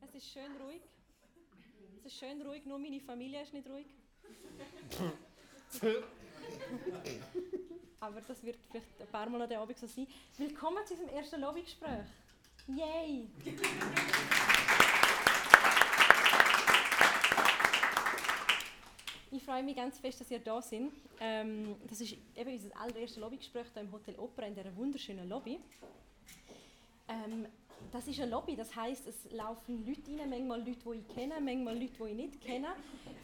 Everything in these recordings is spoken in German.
Es ist schön ruhig. Es ist schön ruhig, nur meine Familie ist nicht ruhig. Aber das wird vielleicht ein paar der Abend so sein. Willkommen zu unserem ersten Lobbygespräch. Yay! Ich freue mich ganz fest, dass ihr da sind. Ähm, das ist eben unser allererstes Lobbygespräch hier im Hotel Opera in dieser wunderschönen Lobby. Ähm, das ist eine Lobby, das heißt, es laufen Leute rein, manchmal Leute, die ich kenne, manchmal Leute, die ich nicht kenne.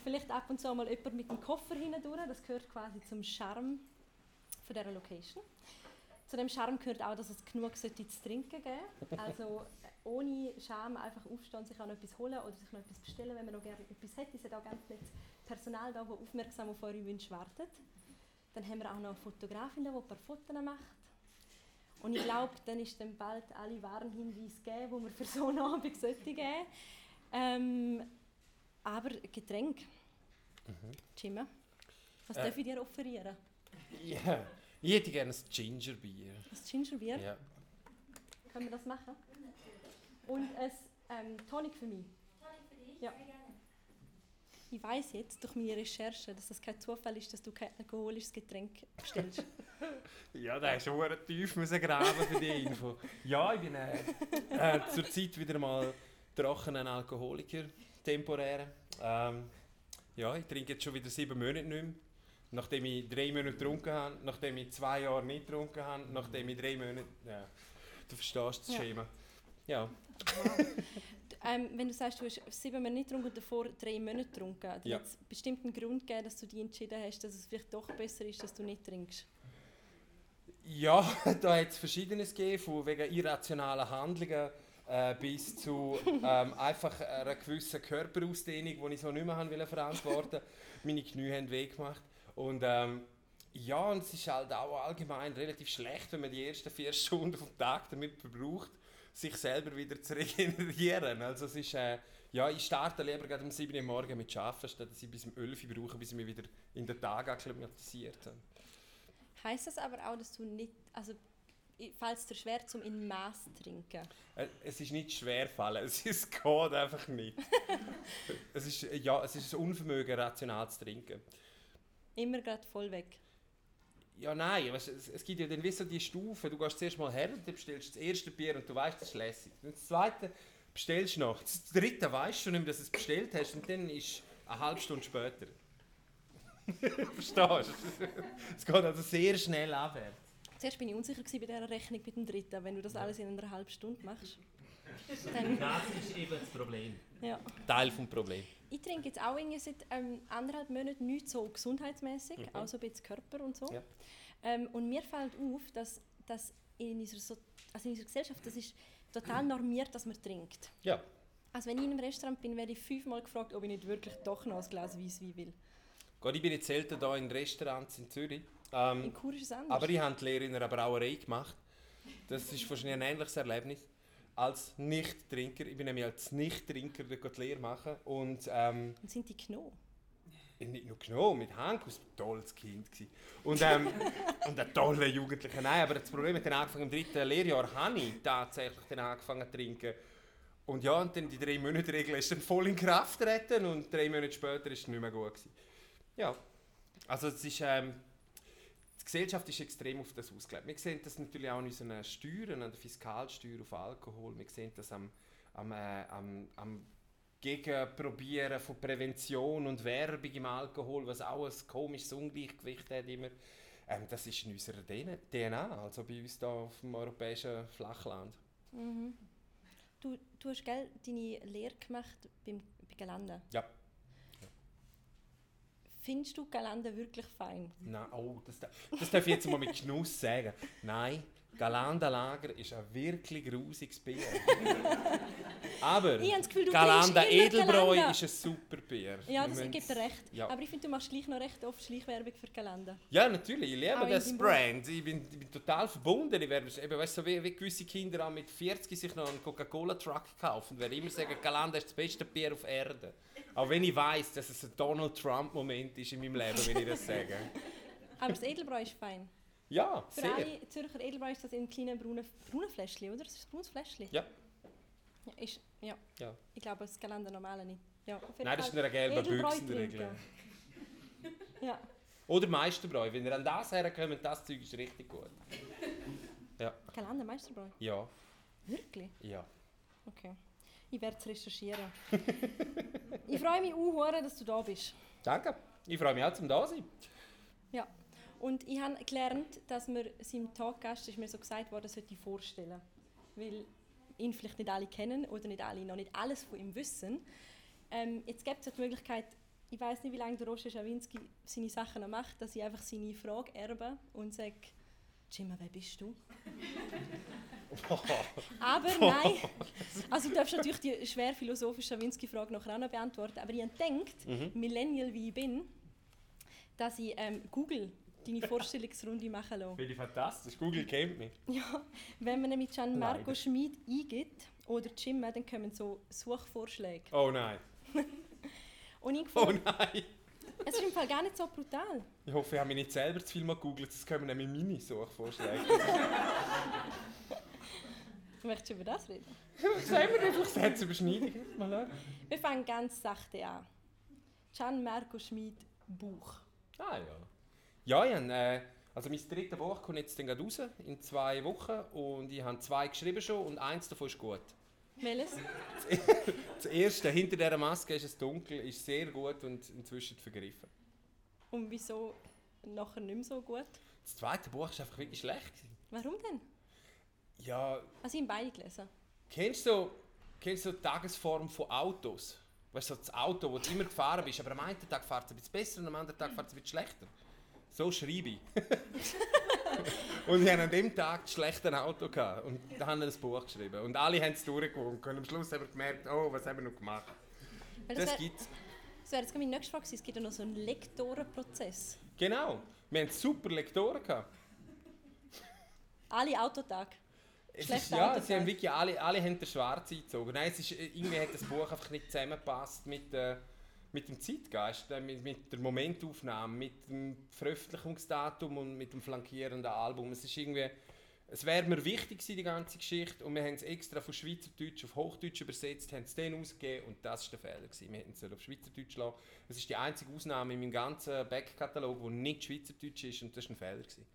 Vielleicht ab und zu mal jemand mit dem Koffer hindurch. Das gehört quasi zum Charme von dieser Location. Zu dem Charme gehört auch, dass es genug zu trinken geben Also ohne Scham einfach aufstehen und sich noch etwas holen oder sich noch etwas bestellen, wenn man noch gerne etwas hätte. Es hat auch ganz nettes Personal da, das aufmerksam auf eure Wünsche wartet. Dann haben wir auch noch eine Fotografin die ein paar Fotos macht. Und ich glaube, dann ist dann bald alle Warnhinweise geben, die wir für so einen Abend geben ähm, Aber Getränk. Mhm. Jimmy, was äh. darf ich dir offerieren? Ja, yeah. ich hätte gerne ein Gingerbier. Ein Gingerbier? Ja. Können wir das machen? Und ein ähm, Tonic für mich. Tonic für dich? Ja. Ich weiß jetzt durch meine Recherche, dass das kein Zufall ist, dass du kein alkoholisches Getränk bestellst. ja, da hast du schon tief müssen graben für die Info. Ja, ich bin äh, äh, zurzeit wieder mal trockener Alkoholiker, temporär. Ähm, ja, ich trinke jetzt schon wieder sieben Monate nicht mehr. Nachdem ich drei Monate getrunken habe, nachdem ich zwei Jahre nicht getrunken habe, nachdem ich drei Monate... Ja, du verstehst das ja. Schema. Ja. ähm, wenn du sagst, du hast sieben Monate nicht getrunken und davor drei Monate getrunken, dann ja. hat es bestimmt einen Grund gegeben, dass du dich entschieden hast, dass es vielleicht doch besser ist, dass du nicht trinkst. Ja, da hat es Verschiedenes gegeben, von wegen irrationalen Handlungen äh, bis zu ähm, einfach einer gewissen Körperausdehnung, die ich so nicht mehr haben verantworten Meine Knie haben weh gemacht. Und ähm, ja, und es ist halt auch allgemein relativ schlecht, wenn man die ersten vier Stunden vom Tag damit verbraucht, sich selber wieder zu regenerieren. Also es ist, äh, ja, ich starte lieber gerade um 7 Uhr morgens mit Arbeiten, statt dass ich bis um 11 Uhr brauche, bis ich mich wieder in den Tag akklimatisiert habe. Heißt das aber auch, dass du nicht, also fällt es dir schwer, zum in Maß zu trinken? Äh, es ist nicht schwer fallen, es, ist, geht einfach nicht. es, ist, ja, es ist ein Unvermögen, rational zu trinken. Immer gerade voll weg? Ja, nein, weißt, es, es gibt ja dann wie so die Stufen. Du gehst zuerst mal her und bestellst das erste Bier und du weißt, das ist lässig. Und das zweite bestellst du noch. Das dritte weißt du nicht mehr, dass du es bestellt hast und dann ist eine halbe Stunde später. Verstehst du? Es geht also sehr schnell abwärts. Zuerst bin ich unsicher bei dieser Rechnung mit dem dritten. Wenn du das alles in einer halben Stunde machst. Dann das ist eben das Problem. Ja. Teil des Problems. Ich trinke jetzt auch seit ähm, anderthalb Monaten nicht so gesundheitsmäßig, mhm. auch so ein bisschen Körper und so. Ja. Ähm, und mir fällt auf, dass, dass in, unserer so also in unserer Gesellschaft das ist total normiert, dass man trinkt. Ja. Also wenn ich in einem Restaurant bin, werde ich fünfmal gefragt, ob ich nicht wirklich doch noch ein Glas Weisswein will. Gott, ich bin jetzt selten hier in Restaurants in Zürich. Ähm, in Chur ist es anders. Aber ich habe die Lehre in einer Brauerei gemacht. Das ist wahrscheinlich ein ähnliches Erlebnis als Nicht-Trinker. Ich bin nämlich als Nicht-Trinker die Lehre machen. Und, ähm, und sind die Kno? Nicht nur Kno, mit Hank, ein tolles Kind. Gewesen. Und, ähm, und ein toller Jugendlicher. Nein, aber das Problem mit den Anfang im dritten Lehrjahr habe ich tatsächlich dann angefangen zu trinken. Und ja, und dann die drei Monate Regel ist dann voll in Kraft treten und drei Monate später ist es nicht mehr gut gewesen. Ja, also es ist ähm, die Gesellschaft ist extrem auf das ausgelegt. Wir sehen das natürlich auch an unseren Steuern, an der Fiskalsteuer auf Alkohol. Wir sehen das am, am, äh, am, am Gegenprobieren von Prävention und Werbung im Alkohol, was auch ein komisches Ungleichgewicht hat immer. Ähm, das ist in unserer DNA, also bei uns hier auf dem europäischen Flachland. Mhm. Du, du hast gell, deine Lehre gemacht beim, bei Galanda? Ja. Findest du Galanda wirklich fein? Nein, oh, das, das darf ich jetzt mal mit Genuss sagen. Nein, Galanda Lager ist ein wirklich grusiges Bier. Aber Gefühl, Galanda Edelbräu ist ein super Bier. Ja, das gibt dir recht. Ja. Aber ich finde, du machst gleich noch recht oft Schleichwerbung für Galanda. Ja, natürlich. Ich liebe das Brand. Ich bin, ich bin, total verbunden. Ich werde, eben, weißt, so wie, wie gewisse Kinder mit 40 sich noch einen Coca-Cola-Truck kaufen werde immer sagen, Galanda ist das beste Bier auf Erde. Auch wenn ich weiß, dass es ein Donald Trump-Moment ist in meinem Leben, wenn ich das sage. Aber das Edelbräu ist fein. Ja, Für sehr. alle Zürcher Edelbräu ist das in kleinen braunen, braunen Fläschchen, oder? Das ist ein braunes Fläschchen. Ja. Ja, ist, ja. Ja. Ich glaube, das Kalender normale nicht. Ja, Nein, das ist eine gelbe Büchse in der Regel. trinken. Ja, Oder Meisterbräu. Wenn ihr an das herkommt, das Zeug ist richtig gut. Kalender Meisterbräu. Ja, Wirklich? ja. Okay. Ich werde es recherchieren. ich freue mich auch, dass du da bist. Danke. Ich freue mich auch, zum da sein. Ja. Und ich habe gelernt, dass man seinem Talkgast, ist mir so gesagt worden, sollte vorstellen. Weil ihn vielleicht nicht alle kennen oder nicht alle noch nicht alles von ihm wissen. Ähm, jetzt gibt es die Möglichkeit, ich weiß nicht, wie lange der Roger Schawinski seine Sachen noch macht, dass ich einfach seine Frage erbe und sage, Jimmy, wer bist du? Aber nein, also du darfst natürlich die schwer philosophische Schawinski-Frage nachher auch noch beantworten, aber ich habe gedacht, Mhm. Millennial wie ich bin, dass ich ähm, Google deine Vorstellungsrunde machen lasse. Finde ich fantastisch. Google kennt mich. Ja, wenn man nämlich Gianmarco Leider. Schmid eingibt oder Jim, dann kommen so Suchvorschläge. Oh nein. Und ich Oh nein. es ist im Fall gar nicht so brutal. Ich hoffe, ich habe mich nicht selber zu viel mal gegoogelt, sonst kommen nämlich meine Suchvorschläge. Möchtest du über das reden? Sehen wir einfach? Mal schauen. Wir fangen ganz sachte an. Gianmarco Schmid Buch. Ah ja. Ja, ich habe, äh, also mein drittes Buch kommt jetzt dann gerade raus, in zwei Wochen. Und ich habe zwei geschrieben schon und eins davon ist gut. Welches? Das erste, hinter dieser Maske ist es dunkel, ist sehr gut und inzwischen vergriffen. Und wieso nachher nicht mehr so gut? Das zweite Buch ist einfach wirklich schlecht. gewesen. Warum denn? Ja, Also ich habe beide gelesen. kennst du, kennst du die Tagesform von Autos? Weißt du, das Auto, wo du immer gefahren bist, aber am einen Tag fährt es ein bisschen besser und am anderen Tag fährt es ein bisschen schlechter. So schreibe ich. und ich hatte an dem Tag das schlechte Auto gehabt und da haben wir ein Buch geschrieben. Und alle haben es durchgewunken und am Schluss haben wir gemerkt, oh, was haben wir noch gemacht? Weil Das wär- gibt's. Das wäre jetzt meine nächste Frage. Es gibt ja noch so einen Lektorenprozess. Genau. Wir hatten super Lektoren gehabt. Alle Autotag. Es ist, ja, sie haben wirklich alle, alle haben den Schwarz eingezogen. Nein, es ist, äh, irgendwie hat das Buch einfach nicht zusammengepasst mit, äh, mit dem Zeitgeist, äh, mit, mit der Momentaufnahme, mit dem Veröffentlichungsdatum und mit dem flankierenden Album. Es ist irgendwie, es wäre mir wichtig gewesen, die ganze Geschichte, und wir haben es extra von Schweizerdeutsch auf Hochdeutsch übersetzt, haben es dann ausgegeben und das war der Fehler. Gewesen. Wir hätten es auf Schweizerdeutsch lassen. Es ist die einzige Ausnahme in meinem ganzen Backkatalog, wo nicht Schweizerdeutsch ist und das war ein Fehler. Gewesen.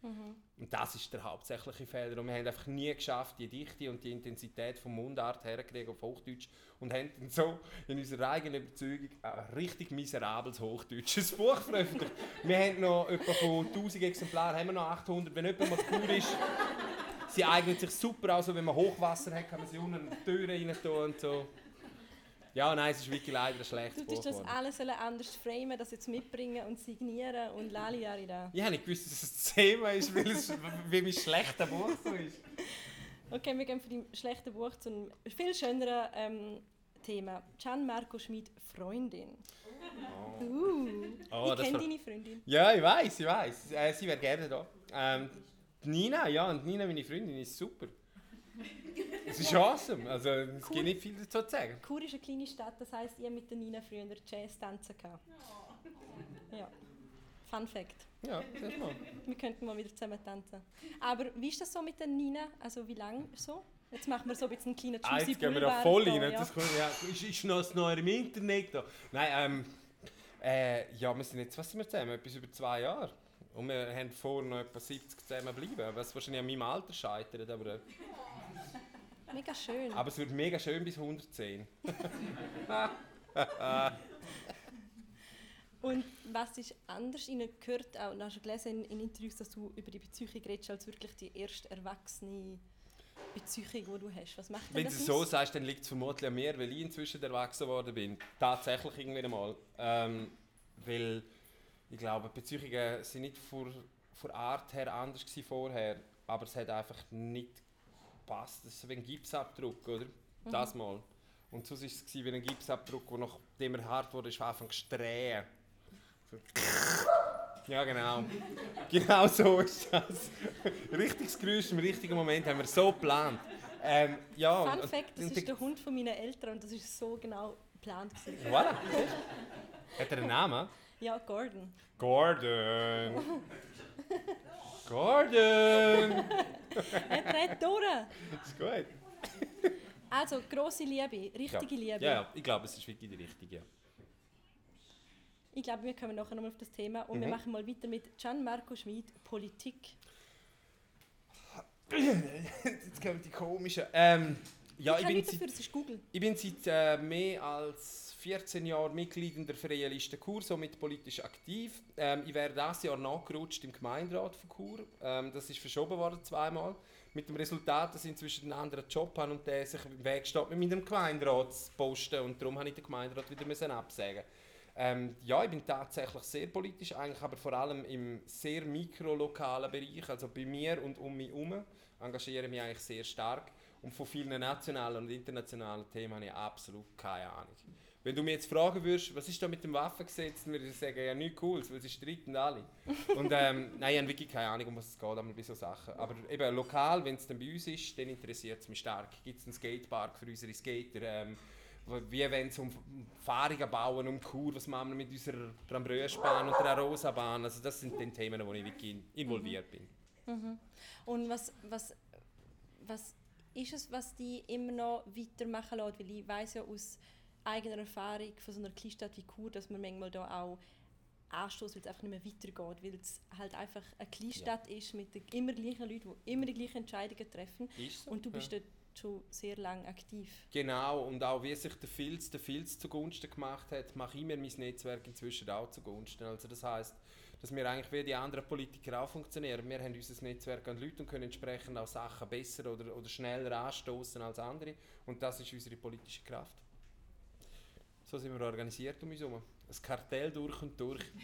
Und das ist der hauptsächliche Fehler. Und wir haben einfach nie geschafft, die Dichte und die Intensität vom Mundart herzukriegen auf Hochdeutsch. Und haben dann so in unserer eigenen Überzeugung ein richtig miserables hochdeutsches Buch veröffentlicht. wir haben noch etwa von 1000 Exemplaren, haben wir noch 800. Wenn jemand mal cool ist, sie eignet sich super. Also wenn man Hochwasser hat, kann man sie unten in die Türen rein tun und so. Ja, nein, es ist wirklich leider ein schlechtes Du Buch tust das alles anders framen, das jetzt mitbringen und signieren und lali lali da. Ich habe nicht gewusst, dass es das Thema ist, weil es wie mein schlechtes Buch so ist. Okay, wir gehen von dem schlechten Buch zu einem viel schöneren ähm, Thema. Gianmarco Schmid, Freundin. Uh, Oh, ich kenne deine Freundin. Ja, ich weiß, ich weiß. Äh, sie wäre gerne da. Ähm, die Nina, ja, und Nina, meine Freundin, ist super. Es ist awesome. Also, es Cool. gibt nicht viel dazu zu sagen. Chur ist eine kleine Stadt, das heisst, habe mit der Nina früher Jazz tanzen gehabt. Ja. Fun Fact. Ja, sag mal. Wir könnten mal wieder zusammen tanzen. Aber wie ist das so mit der Nina? Also wie lange so? Jetzt machen wir so ein bisschen einen kleinen Ah, Juicy jetzt gehen wir da voll da, rein. ja. Das kommt, ja, ist, ist noch das Neue im Internet da? Nein, ähm, äh, ja, wir sind jetzt, was sind wir zusammen? Etwas über zwei Jahre. Und wir haben vor, noch etwa 70 zusammen bleiben, was wahrscheinlich an meinem Alter scheitert, aber, äh, Mega schön. aber es wird mega schön bis 110. Und was ist anders? Habe gehört, auch und hast du gelesen in, in Interviews, dass du über die Beziehung redest als wirklich die erste erwachsene Beziehung, die du hast. Was macht Wenn du es so sagst, dann liegt es vermutlich an mir, weil ich inzwischen erwachsen worden bin. Tatsächlich irgendwie einmal. Ähm, weil ich glaube, Beziehungen sind nicht von, von Art her anders gewesen vorher, aber es hat einfach nicht gepasst. Das ist wie ein Gipsabdruck, oder? Mhm. Das mal. Und sonst war es wie ein Gipsabdruck, der nachdem er hart wurde, ist anfangen zu. So. Ja, genau. genau so ist das. Richtiges Geräusch im richtigen Moment haben wir so geplant. Ähm, ja, Fun Fact, das ist der Hund von meinen Eltern und das ist so genau geplant. gewesen. Voilà. Hat er einen Namen? Ja, Gordon. Gordon. Gordon. Er dreht durch. Ist gut. Also, grosse Liebe, richtige ja. Liebe. Ja, ja, ich glaube, es ist wirklich die richtige. Ja. Ich glaube, wir kommen nachher nochmal auf das Thema und wir Mhm. machen mal weiter mit Gianmarco Schmid, Politik. Jetzt kommen die komischen. Ähm, ja, ich ich bin, nichts seit, es ist Google. ich bin seit äh, mehr als 14 Jahren Mitglied in der Freien Liste Chur, somit politisch aktiv. Ähm, ich wäre dieses Jahr nachgerutscht im Gemeinderat von Chur. Ähm, das ist verschoben worden zweimal. Mit dem Resultat, dass ich inzwischen einen anderen Job habe und der sich im Weg steht mit meinem Gemeinderatsposten. Und darum habe ich den Gemeinderat wieder müssen absagen ähm, Ja, ich bin tatsächlich sehr politisch, eigentlich aber vor allem im sehr mikrolokalen Bereich, also bei mir und um mich herum, engagiere ich mich eigentlich sehr stark. Und von vielen nationalen und internationalen Themen habe ich absolut keine Ahnung. Wenn du mir jetzt fragen würdest, was ist da mit dem Waffengesetz, dann würde ich sagen, ja, nichts Cooles, weil sie streiten alle. Und ähm, nein, ich habe wirklich keine Ahnung, um was es geht, einmal bei solchen Sachen. Aber eben lokal, wenn es dann bei uns ist, dann interessiert es mich stark. Gibt es einen Skatepark für unsere Skater? Ähm, wie wenn es um Fahrungen bauen, um Kur, was machen wir mit unserer Trambröschbahn und der Rosa-Bahn. Also das sind die Themen, wo ich wirklich involviert bin. Und was, was, was ist es, was die immer noch weitermachen lässt? Weil ich weiß ja aus eigener Erfahrung von so einer Kleinstadt wie Chur, dass man manchmal da auch anstoßt, weil es einfach nicht mehr weitergeht, weil es halt einfach eine Kleinstadt ist mit den immer gleichen Leuten, die immer die gleichen Entscheidungen treffen. So? Und du bist ja. dort schon sehr lange aktiv. Genau, und auch wie sich der Filz, der Filz zugunsten gemacht hat, mache ich mir mein Netzwerk inzwischen auch zugunsten. Also das heißt, dass wir eigentlich wie die anderen Politiker auch funktionieren. Wir haben unser Netzwerk an Leute und können entsprechend auch Sachen besser oder, oder schneller anstoßen als andere. Und das ist unsere politische Kraft. So sind wir organisiert um uns herum. Ein Kartell durch und durch.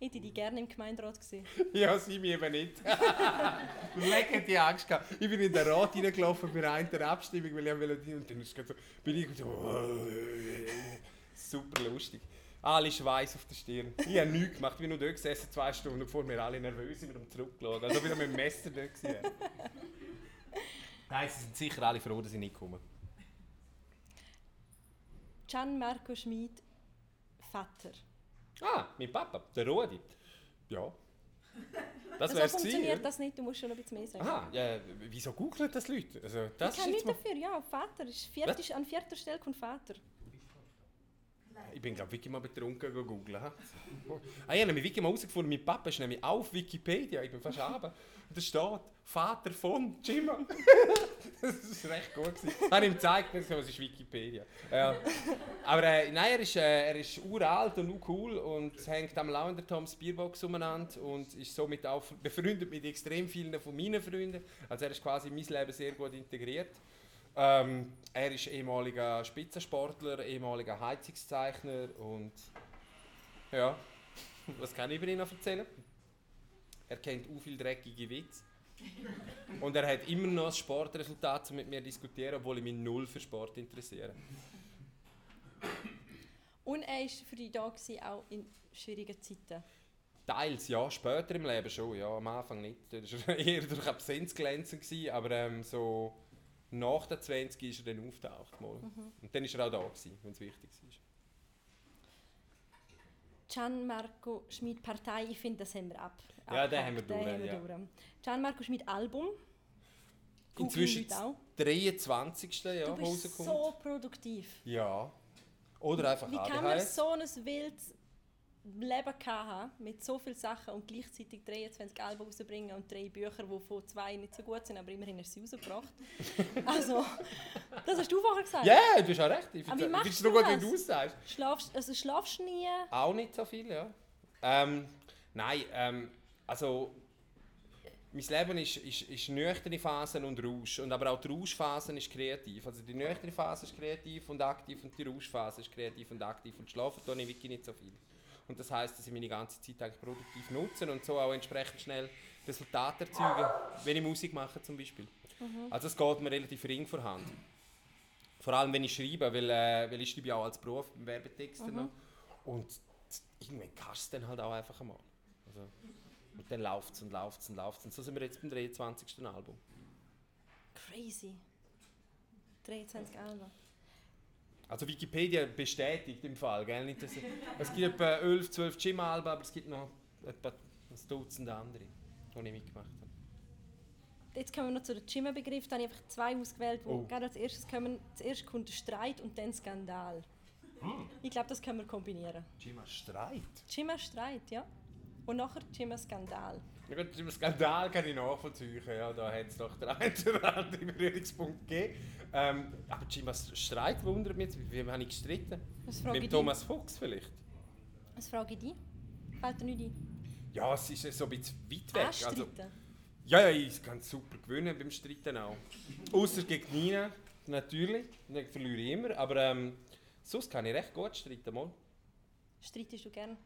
Ich hätte die gerne im Gemeinderat gesehen. Ja, sie mir eben nicht. Lecker die Angst gehabt. Ich bin in den Rat reingelaufen bei einer Abstimmung, weil ich wollte und dann ist es so, bin ich so, super lustig. Alle Schweiß auf der Stirn. Ich habe nichts gemacht, ich bin nur dort gesessen, zwei Stunden, bevor wir alle nervös sind und zurückgeschaut. Also wieder mit dem Messer dort gewesen. Nein, sie sind sicher alle froh, dass ich nicht komme. Gianmarco Schmid, Vater. Ah, mein Papa, der Rudi. Ja. Das so wäre es funktioniert gewesen. das nicht, du musst schon noch ein bisschen mehr sagen. Aha, ja, wieso googeln das Leute? Also, das ich kann nichts dafür, ja, Vater. Ist vierte, an vierter Stelle kommt Vater. Ich bin glaube wirklich mal betrunken gegoogelt. Ah, ich habe nämlich wirklich mal herausgefunden, mein Papa ist nämlich auf Wikipedia, ich bin fast runter. Da steht Vater von Jimma. das war recht gut. Gewesen. Habe ihm gezeigt, das ist Wikipedia. Ja. Aber äh, nein, er ist, äh, er ist uralt und cool und hängt am auch in der Toms Bierbox umeinander und ist somit auch befreundet mit extrem vielen von meinen Freunden. Also er ist quasi in mein Leben sehr gut integriert. Ähm, er ist ehemaliger Spitzensportler, ehemaliger Heizungszeichner und ja, was kann ich über ihn noch erzählen? Er kennt auch viel dreckige Witze. Und er hat immer noch das Sportresultat, um mit mir zu diskutieren, obwohl ich mich null für Sport interessiere. Und er war für dich da, auch in schwierigen Zeiten. Teils ja, später im Leben schon, ja, am Anfang nicht. Das war eher durch Absenz glänzend, aber ähm, so nach der 20 ist er dann auftaucht. Mal. Und dann war er auch da, wenn es wichtig war. Gianmarco Schmid Partei, ich finde, das haben wir ab. Ja, den haben wir den durch, haben wir ja. durch. Gianmarco Schmid Album. Googeln Inzwischen auch. 23. Ja, Du bist rauskommt. so produktiv. Ja. Oder einfach Wie kann man so ein wildes Leben haben mit so vielen Sachen und gleichzeitig 23 Alben rausbringen und drei Bücher, die von zwei nicht so gut sind, aber immerhin hast du sie rausgebracht. also, das hast du vorher gesagt. Ja, yeah, du hast auch recht. Ich Aber wie finde machst es du gut, wie du es sagst. Schlafst, also schlafst du nie? Auch nicht so viel, ja. Ähm, nein, ähm, also mein Leben ist, ist, ist nüchterne Phasen und Rausch. Und aber auch die Rauschphase ist kreativ. Also die nüchterne Phase ist kreativ und aktiv und die Rauschphase ist kreativ und aktiv. Und schlafen tue ich wirklich nicht so viel. Und das heißt, dass ich meine ganze Zeit eigentlich produktiv nutze und so auch entsprechend schnell Resultate erzeuge, wenn ich Musik mache zum Beispiel. Also es geht mir relativ ring vorhand. Vor allem wenn ich schreibe, weil, äh, weil ich schreibe ja auch als Beruf Werbetexte noch. Und irgendwann kannst du es dann halt auch einfach einmal. Also, und dann läuft es und läuft es und läuft es. Und so sind wir jetzt beim 23. Album. Crazy. 23 Alben. Also Wikipedia bestätigt im Fall, gell? Nicht, dass, es gibt etwa 11, 12 Gym-Alben, aber es gibt noch etwa ein Dutzend andere, die ich mitgemacht habe. jetzt kommen wir noch zu den Chima-Begriff. Da habe ich einfach zwei ausgewählt, die Oh. gerade als erstes kommen. Zuerst kommt der Streit und dann Skandal. Ich glaube, das können wir kombinieren. Chima Streit. Chima-Streit, ja. Und nachher Chima-Skandal. Ja gut, den Skandal kann ich nachvollziehen. Ja, da hat es doch den einen oder anderen Berührungspunkt gegeben. Ähm, aber Chimas Streit wundert mich jetzt. Wie habe ich gestritten? Was frage Mit Thomas Fuchs vielleicht? Was frage ich dich? Fällt dir nicht ein? Ja, es ist so ein bisschen weit weg. Also, Anstreiten? ja, ja, ich kann super gewinnen beim Streiten auch. Außer gegen Nina, natürlich. Dann verliere ich immer. Aber ähm, sonst kann ich recht gut streiten. Mal. Streitest du gern?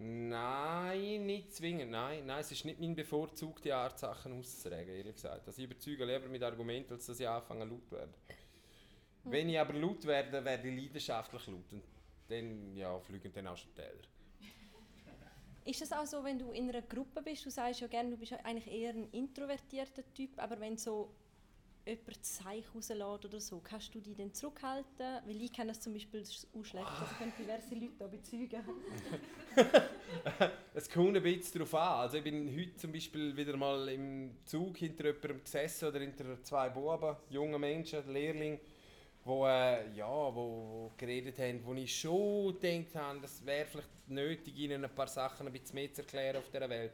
Nein, nicht zwingend. Nein, nein, es ist nicht meine bevorzugte Art, Sachen auszuregen, ehrlich gesagt. Also ich überzeuge lieber mit Argumenten, als dass ich anfange laut zu werden. Wenn ich aber laut werde, werde ich leidenschaftlich laut. Und dann ja, fliegen dann auch schon Teller. Ist es auch so, wenn du in einer Gruppe bist, du sagst ja gerne, du bist eigentlich eher ein introvertierter Typ, aber wenn so jemand Zeich rauslässt oder so, kannst du dich dann zurückhalten? Weil ich kenne das zum Beispiel auch schlecht, das können diverse Leute da bezeugen. Es kommt ein bisschen darauf an. Also ich bin heute zum Beispiel wieder mal im Zug hinter jemandem gesessen oder hinter zwei Buben, jungen Menschen, Lehrling, wo, äh, ja, wo, wo geredet haben, wo ich schon gedacht habe, das wäre vielleicht nötig, ihnen ein paar Sachen ein bisschen mehr zu erklären auf dieser Welt.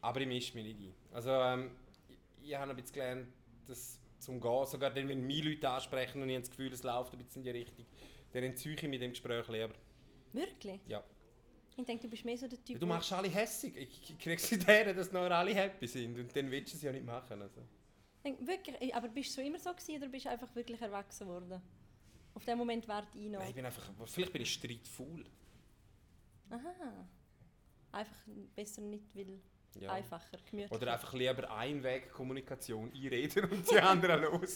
Aber ich mische mich nicht ein. Also ähm, ich, ich habe ein bisschen gelernt, das zum Gehen, sogar dann, wenn mich Leute ansprechen und ich habe das Gefühl, es läuft ein bisschen in die Richtung, dann entziehe ich mich dem Gespräch lieber. Wirklich? Ja. Ich denke, du bist mehr so der Typ, Du machst alle hässig. Ich krieg's in denen, dass noch alle happy sind. Und dann willst du es ja nicht machen. Also. Wirklich, aber bist du schon immer so gewesen, oder bist du einfach wirklich erwachsen worden? Auf den Moment warte ich noch. Nein, ich bin einfach, vielleicht bin ich streitfaul. Aha. Einfach besser nicht, weil Ja. einfacher, gemütlicher. Oder einfach lieber Einwegkommunikation einreden und die anderen hören.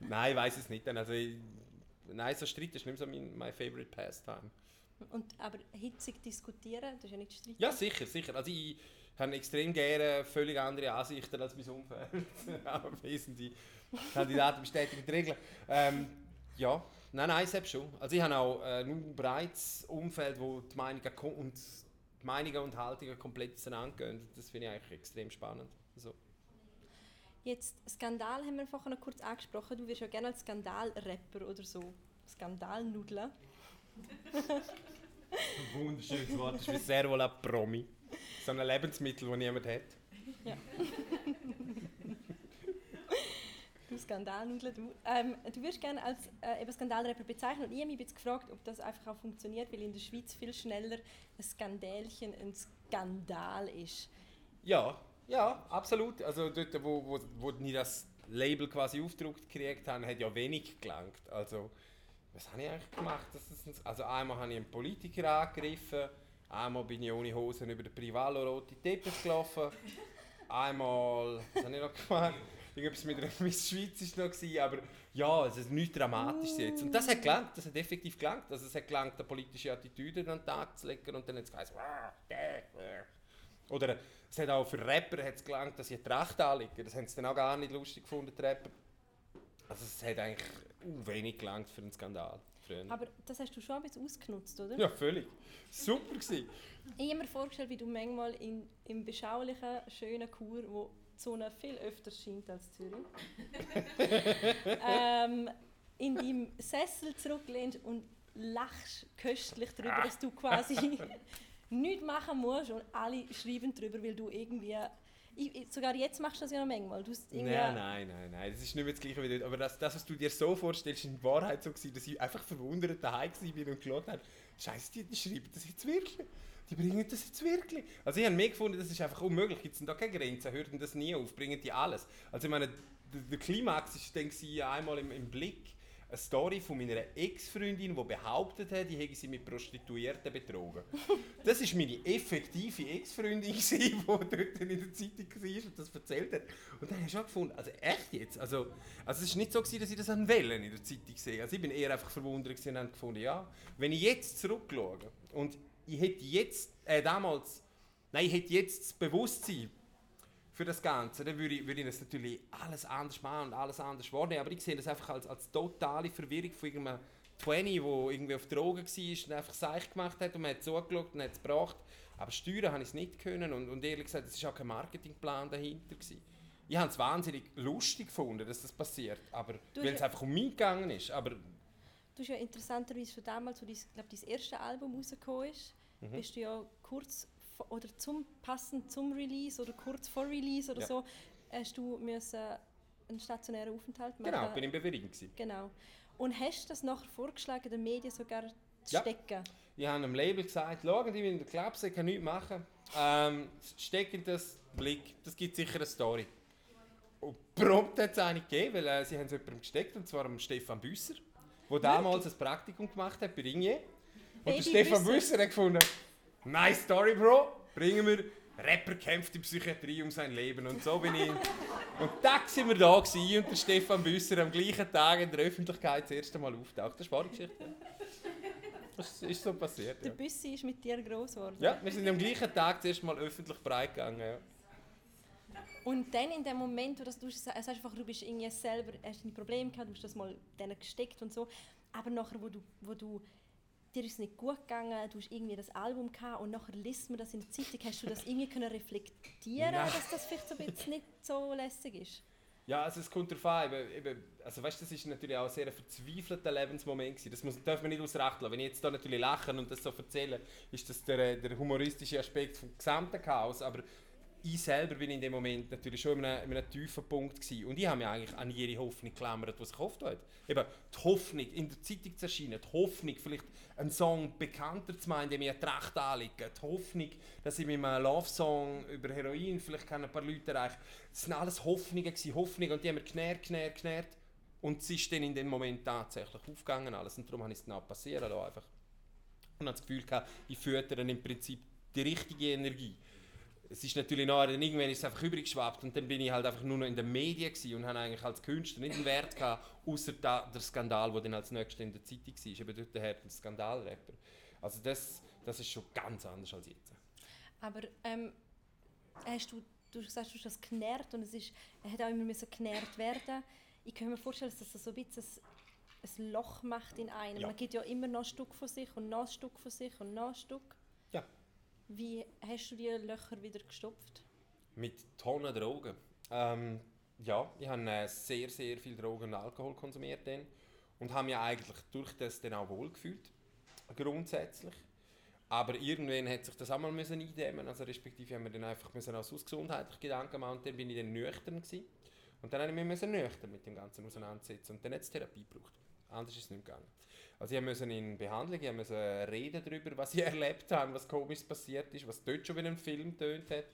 nein, ich weiß es nicht. Also, ich, nein, so Streit ist nicht so mein my favorite pastime. Und, aber hitzig diskutieren, das ist ja nicht streiten. Ja, sicher, sicher. Also ich habe extrem gerne völlig andere Ansichten als mein Umfeld. Aber wesentliche Kandidaten bestätigen die Regeln. Ähm, ja, nein, nein, selbst schon. Also ich habe auch äh, ein breites Umfeld, wo die Meinungen ko- und Meinungen und Haltungen komplett auseinandergehen. Das finde ich eigentlich extrem spannend. Also, Jetzt, Skandal haben wir vorhin noch kurz angesprochen. Du wirst ja gerne als Skandalrapper oder so. Skandalnudler. ein wunderschönes Wort. Das ist wie sehr wohl ein Promi. So ein Lebensmittel, das niemand hat. Du Skandalnudler, du. Ähm, du wirst gerne als äh, Skandalrapper bezeichnet. Und ich habe mich jetzt gefragt, ob das einfach auch funktioniert, weil in der Schweiz viel schneller ein Skandälchen ein Skandal ist. Ja, ja, absolut. Also dort, wo, wo, wo ich das Label quasi aufgedruckt gekriegt habe, hat ja wenig gelangt. Also, was habe ich eigentlich gemacht? also einmal habe ich einen Politiker angegriffen, einmal bin ich ohne Hosen über den Privalo rote Teppich gelaufen, einmal, was habe ich noch gemacht? Irgendwas mit einer Miss Schweiz war noch, gewesen, aber ja, es ist nichts Dramatisches jetzt. Und das hat gelangt, das hat effektiv gelangt. Also es hat gelangt, eine politische Attitüde an den Tag zu legen und dann hat es geheißen, «Ah, der, äh.» Oder es hat auch für Rapper hat's gelangt, dass sie Tracht anlegen. Das haben sie dann auch gar nicht lustig gefunden, die Rapper. Also es hat eigentlich wenig gelangt für einen Skandal. Früher. Aber das hast du schon ein bisschen ausgenutzt, oder? Ja, völlig. Super gewesen. Ich habe mir vorgestellt, wie du manchmal in, im beschaulichen, schönen Chur, wo Sonne viel öfter scheint als Zürich, ähm, in deinem Sessel zurücklehnst und lachst köstlich darüber, dass du quasi nichts machen musst und alle schreiben darüber, weil du irgendwie... Ich, ich, sogar jetzt machst du das ja noch manchmal. Du Nein, nein, nein, nein. Das ist nicht mehr das Gleiche wie dort. Aber das, das, was du dir so vorstellst, ist in Wahrheit so gewesen, dass ich einfach verwundert daheim war und geschaut habe, Scheiße, die, die schreiben das jetzt wirklich. Die bringen das jetzt wirklich. Also ich habe mir gefunden, das ist einfach unmöglich. Gibt es denn da keine Grenzen? Hört denn das nie auf? Bringen die alles? Also ich meine, der, Klimax ist dann einmal im, im Blick eine Story von meiner Ex-Freundin, die behauptet hat, ich hätte sie mit Prostituierten betrogen. Das war meine effektive Ex-Freundin, die dort in der Zeitung war und das erzählt hat. Und dann habe ich schon gefunden, also echt jetzt? Also, also es war nicht so, gewesen, dass ich das an Wellen in der Zeitung sehe. Also ich bin eher einfach verwundert und habe gefunden, ja, wenn ich jetzt zurückschaue und ich hätte jetzt, äh, damals, nein, ich hätte jetzt das Bewusstsein für das Ganze, dann würde ich, würde ich das natürlich alles anders machen und alles anders wahrnehmen. Aber ich sehe das einfach als, als totale Verwirrung von irgendeinem 20, der irgendwie auf Drogen war und einfach Seich gemacht hat und man hat zugeschaut und hat es gebracht. Aber steuern habe ich es nicht können und, und ehrlich gesagt, es war auch kein Marketingplan dahinter. Gewesen. Ich habe es wahnsinnig lustig gefunden, dass das passiert, aber weil es einfach um mich gegangen ist. Aber Du hast ja interessanterweise schon damals, wo dein, glaub, dein erste Album rausgekommen ist, Mhm. bist du ja kurz vor, oder zum, passend zum Release oder kurz vor Release oder Ja. so, hast du müssen einen stationären Aufenthalt machen. genau, bin in Bewährung gewesen. Genau. Und hast du das nachher vorgeschlagen, den Medien sogar zu Ja. stecken? Ich habe einem Label gesagt, schauen die in der Klapse, ich kann nichts machen. Ähm, stecken das Blick, das gibt sicher eine Story. Und prompt hat es eine gegeben, weil äh, sie haben es jemandem gesteckt, und zwar Stefan Büsser, der damals ein Praktikum gemacht hat bei Ringier. Und der Baby Stefan Büsser. Hat gefunden, nice Story, Bro, bringen wir, Rapper kämpft in Psychiatrie um sein Leben. Und so bin ich... Und da sind wir da gewesen, und der Stefan Büsser am gleichen Tag in der Öffentlichkeit das erste Mal auftaucht. Das ist wahre Geschichte. Das ist so passiert. Der Ja. Büssi ist mit dir groß geworden. ja, wir sind am gleichen Tag das erste Mal öffentlich breit gegangen. Ja. Und dann in dem Moment, wo das, du sa- sagst einfach, du bist irgendwie selber, hast deine Probleme gehabt, du hast das mal denen gesteckt und so, aber nachher, wo du, wo du dir ist es nicht gut gegangen, du hast irgendwie das Album gehabt und nachher liest man das in der Zeitung, hast du das irgendwie können reflektieren, Nein. dass das vielleicht so ein bisschen nicht so lässig ist? Ja, also es kommt darauf an. Eben, also weißt, das ist natürlich auch ein sehr verzweifelter Lebensmoment gewesen. Das muss, darf man nicht Acht lassen. Wenn ich jetzt da natürlich lache und das so erzähle, ist das der, äh, der humoristische Aspekt vom gesamten Chaos. Aber ich selber bin in dem Moment natürlich schon in einem, in einem tiefen Punkt gewesen. Und ich habe mich eigentlich an ihre Hoffnung geklammert, die sich gehofft hat. Eben die Hoffnung, in der Zeitung zu erscheinen, die Hoffnung, vielleicht einen Song bekannter zu machen, indem ich eine Tracht anlege, die Hoffnung, dass ich mit einem Love-Song über Heroin vielleicht ein paar Leute erreichen Das waren alles Hoffnungen, gewesen, Hoffnungen und die haben wir genährt, genährt, genährt. Und es ist dann in dem Moment tatsächlich aufgegangen alles und darum habe ich es dann passieren lassen. Einfach. Und habe das Gefühl gehabt, ich füttere im Prinzip die richtige Energie es ist natürlich nachher, dann irgendwann ist es einfach übergeschwappt und dann bin ich halt einfach nur noch in den Medien und habe eigentlich als Künstler nicht einen Wert gehabt, außer da, der Skandal, der dann als nächstes in der Zeitung war, eben dort der Herr, der Skandalrapper. Also das, das ist schon ganz anders als jetzt. Aber ähm, hast du, du hast gesagt, du hast das genährt und es ist, er hat auch immer müssen genährt werden. Ich kann mir vorstellen, dass das so ein bisschen ein, ein Loch macht in einem. Ja. Man gibt ja immer noch ein Stück von sich und noch ein Stück von sich und noch ein Stück. Wie hast du die Löcher wieder gestopft? Mit Tonnen Drogen. Ähm, ja, ich habe äh, sehr, sehr viel Drogen und Alkohol konsumiert dann und habe mich eigentlich durch das dann auch wohlgefühlt, grundsätzlich. Aber irgendwann hat sich das auch mal müssen eindämmen, also respektive haben wir dann einfach müssen aus gesundheitlichen Gedanken machen und dann bin ich dann nüchtern gewesen. Und dann habe ich mich nüchtern mit dem Ganzen auseinandersetzen und dann hat es Therapie gebraucht. Anders ist es nicht gegangen. Also ich musste in Behandlung, ich musste reden darüber, was ich erlebt habe, was komisch passiert ist, was dort schon wie in einem Film tönt hat.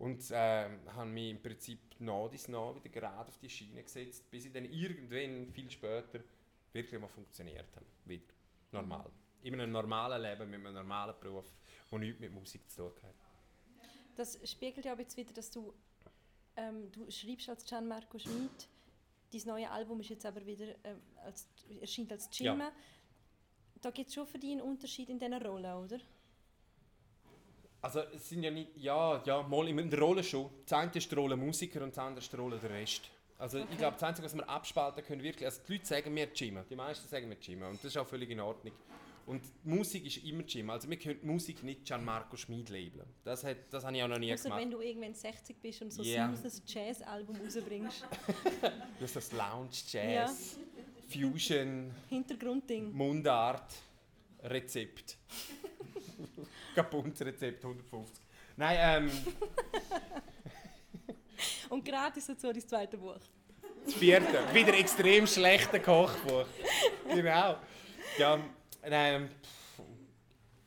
Und ähm, habe mich im Prinzip nach dies nach wieder gerade auf die Schiene gesetzt, bis ich dann irgendwann, viel später, wirklich mal funktioniert habe. Wieder. Normal. In einem normalen Leben, mit einem normalen Beruf, der nichts mit Musik zu tun hat. Das spiegelt ja auch jetzt wieder, dass du, ähm, du schreibst als Gianmarco Schmid. Dein neue Album ist jetzt aber wieder ähm, als, erscheint als Jimmy. Da gibt es schon für dich einen Unterschied in dieser Rolle, oder? Also es sind ja nicht, ja, ja, mal in der Rolle schon. Das eine ist die Rolle Musiker und das andere ist die Rolle der Rest. Also Okay. ich glaube, das Einzige, was wir abspalten können, wirklich, also die Leute sagen mir Jimmy, die meisten sagen mir Jimmy und das ist auch völlig in Ordnung. Und Musik ist immer Jimmy, also wir können Musik nicht Gianmarco Schmid labeln. Das, hat, das habe ich auch noch nie Außer gemacht. wenn du irgendwann 60 bist und so Ja. ein Jazz-Album rausbringst. Das ist das Lounge, Jazz, Fusion, Hintergrundding. Mundart, Rezept. Kapunz-Rezept 150. Nein, ähm, Und gratis dazu das zweite Buch. Das vierte. Wieder extrem schlechter Kochbuch. Genau. Ja, nein, pff,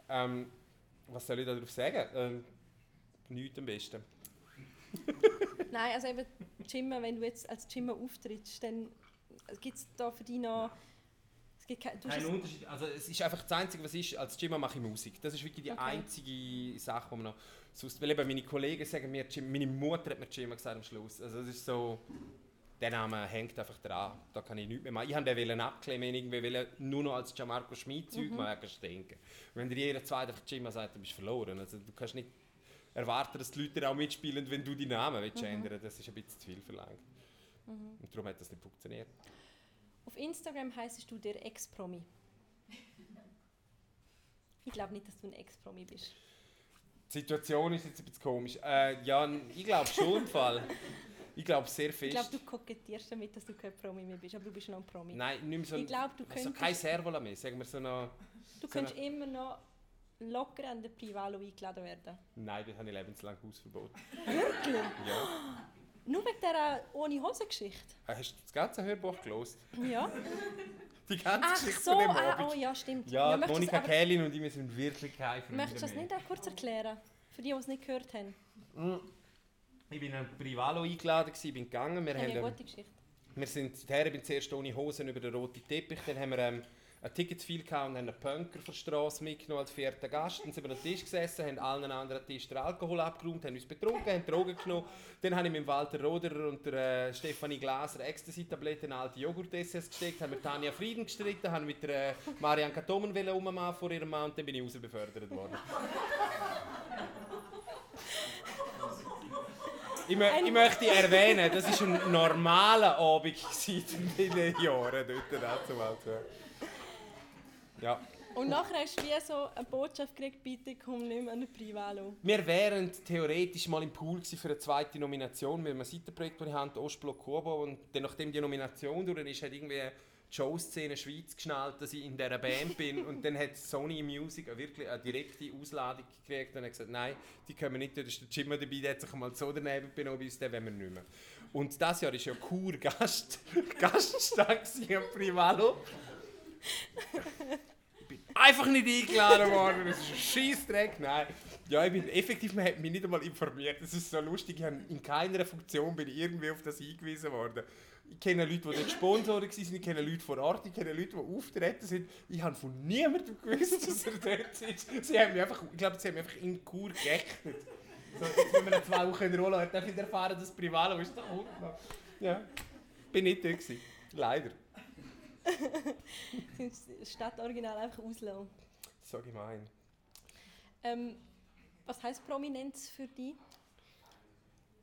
ähm, was soll ich darauf sagen? Ähm, nichts am besten. Nein, also eben Jimmy, wenn du jetzt als Jimmy auftrittst, dann gibt es da für dich noch... Es gibt kein, du hast Kein es- Unterschied. Also es ist einfach das Einzige, was ist, als Jimmer mache ich Musik. Das ist wirklich die Okay. einzige Sache, die man noch... Sonst, weil eben meine Kollegen sagen mir, meine Mutter hat mir Jimmer gesagt am Schluss. Also es ist so... Der Name hängt einfach dran. Da kann ich nichts mehr machen. Ich wollte den abklemmen, irgendwie wollte nur noch als Gianmarco Schmid Zeug machen, denken. Wenn dir jeder zweite einfach Jimmer sagt, dann bist du verloren. Also du kannst nicht erwarten, dass die Leute auch mitspielen, wenn du deinen Namen willst ändern Das ist ein bisschen zu viel verlangt. Und darum hat das nicht funktioniert. Auf Instagram heisst du der Ex-Promi. Ich glaube nicht, dass du ein Ex-Promi bist. Die Situation ist jetzt ein bisschen komisch. Äh, ja, ich glaube schon im Fall. Ich glaube sehr fest. Ich glaube, du kokettierst damit, dass du kein Promi mehr bist, aber du bist noch ein Promi. Nein, nicht mehr so ich ein, glaube, du so könntest, kein Servola mehr, sagen wir so noch... du so könntest immer noch locker an den Privalo eingeladen werden. Nein, das habe ich lebenslang Hausverbot. Wirklich? Ja. Nur wegen dieser ohne Hose-Geschichte? Äh, Hast du das ganze Hörbuch gelesen? Ja. Die ganze Ach Geschichte so, von dem ah, Abend? oh ja, stimmt. Ja, du Monika Kählin und ich sind wirklich keine Freunde Möchtest du das nicht auch kurz erklären? Für die, die es nicht gehört haben. Ich bin an Privalo eingeladen, bin gegangen. Wir, Das ist haben, eine ähm, gute Geschichte. wir sind bin zuerst ohne Hosen über den roten Teppich, dann haben wir ähm, ein Ticket zu viel gehabt und haben einen Punker von der Straße mitgenommen als vierten Gast. Dann sind wir den Tisch gesessen, haben allen anderen Tisch den Alkohol abgeräumt, haben uns betrunken, haben Drogen genommen. Dann habe ich mit Walter Roderer und der äh, Stefanie Glaser Ecstasy-Tabletten alte Joghurt-Esses gesteckt, haben mit Tanja Frieden gestritten, haben mit der äh, Marianne Katomen ummachen vor ihrem Mann und dann bin ich rausbefördert worden. Ich, mö ich möchte erwähnen, das war ein normaler Abend in den Jahren dort dazu. Ja. Und nachher hast du wie so eine Botschaft gekriegt, bitte komm nicht mehr an den Privalo. Wir wären theoretisch mal im Pool für eine zweite Nomination mit einem Seitenprojekt, das ich habe, Ostblock Kubo. Und dann, nachdem die Nomination durch ist, hat irgendwie die Showszene Schweiz geschnallt, dass ich in dieser Band bin. Und dann hat Sony Music wirklich eine direkte Ausladung gekriegt und hat gesagt, nein, die können nicht, da ist der Jimmy dabei, der hat sich mal so daneben benommen, bis den wollen wir nicht mehr. Und das Jahr war ja Kur Gast, gewesen am Privalo. Ich bin einfach nicht eingeladen worden, das ist ein Scheissdreck, nein. Ja, ich bin effektiv, man hat mich nicht einmal informiert, das ist so lustig, ich habe in keiner Funktion bin ich irgendwie auf das hingewiesen worden. Ich kenne Leute, die dort Sponsoren waren, ich kenne Leute vor Ort, ich kenne Leute, die auftreten sind. Ich habe von niemandem gewusst, dass er dort ist. Sie haben mich einfach, ich glaube, sie haben mich einfach in Kur gerechnet. So, jetzt, wenn man eine zwei Wochen in Rolle hat, ich erfahren, dass Privalo ist unten. noch. Ja, bin nicht da gewesen. Leider. Das Stadtoriginal einfach auslassen. So gemein. Ähm, was heisst Prominenz für dich?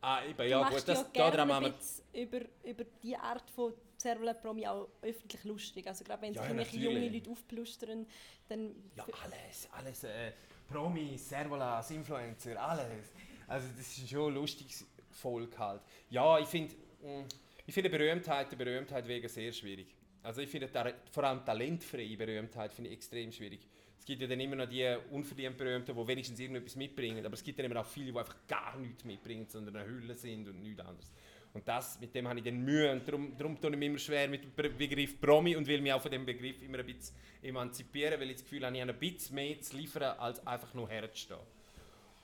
Ah, eben, ja gut, das, ja gerne daran machen wir... über, über die Art von Servola Promi auch öffentlich lustig. Also gerade wenn Ja, sich ja, junge Leute aufplustern, dann... Ja, alles, alles, äh, Promis, Servolas, Influencer, alles. Also das ist schon ein lustiges Volk halt. Ja, ich finde, mh, ich finde Berühmtheit, der Berühmtheit wegen sehr schwierig. Also ich finde vor allem talentfreie Berühmtheit finde ich extrem schwierig. Es gibt ja dann immer noch die unverdient Berühmten, die wenigstens irgendetwas mitbringen, aber es gibt dann immer auch viele, die einfach gar nichts mitbringen, sondern eine Hülle sind und nichts anderes. Und das, mit dem habe ich dann Mühe und darum, darum tue ich mir immer schwer mit dem Be- Begriff Promi und will mich auch von dem Begriff immer ein bisschen emanzipieren, weil ich das Gefühl habe, ich habe ein bisschen mehr zu liefern, als einfach nur herzustehen.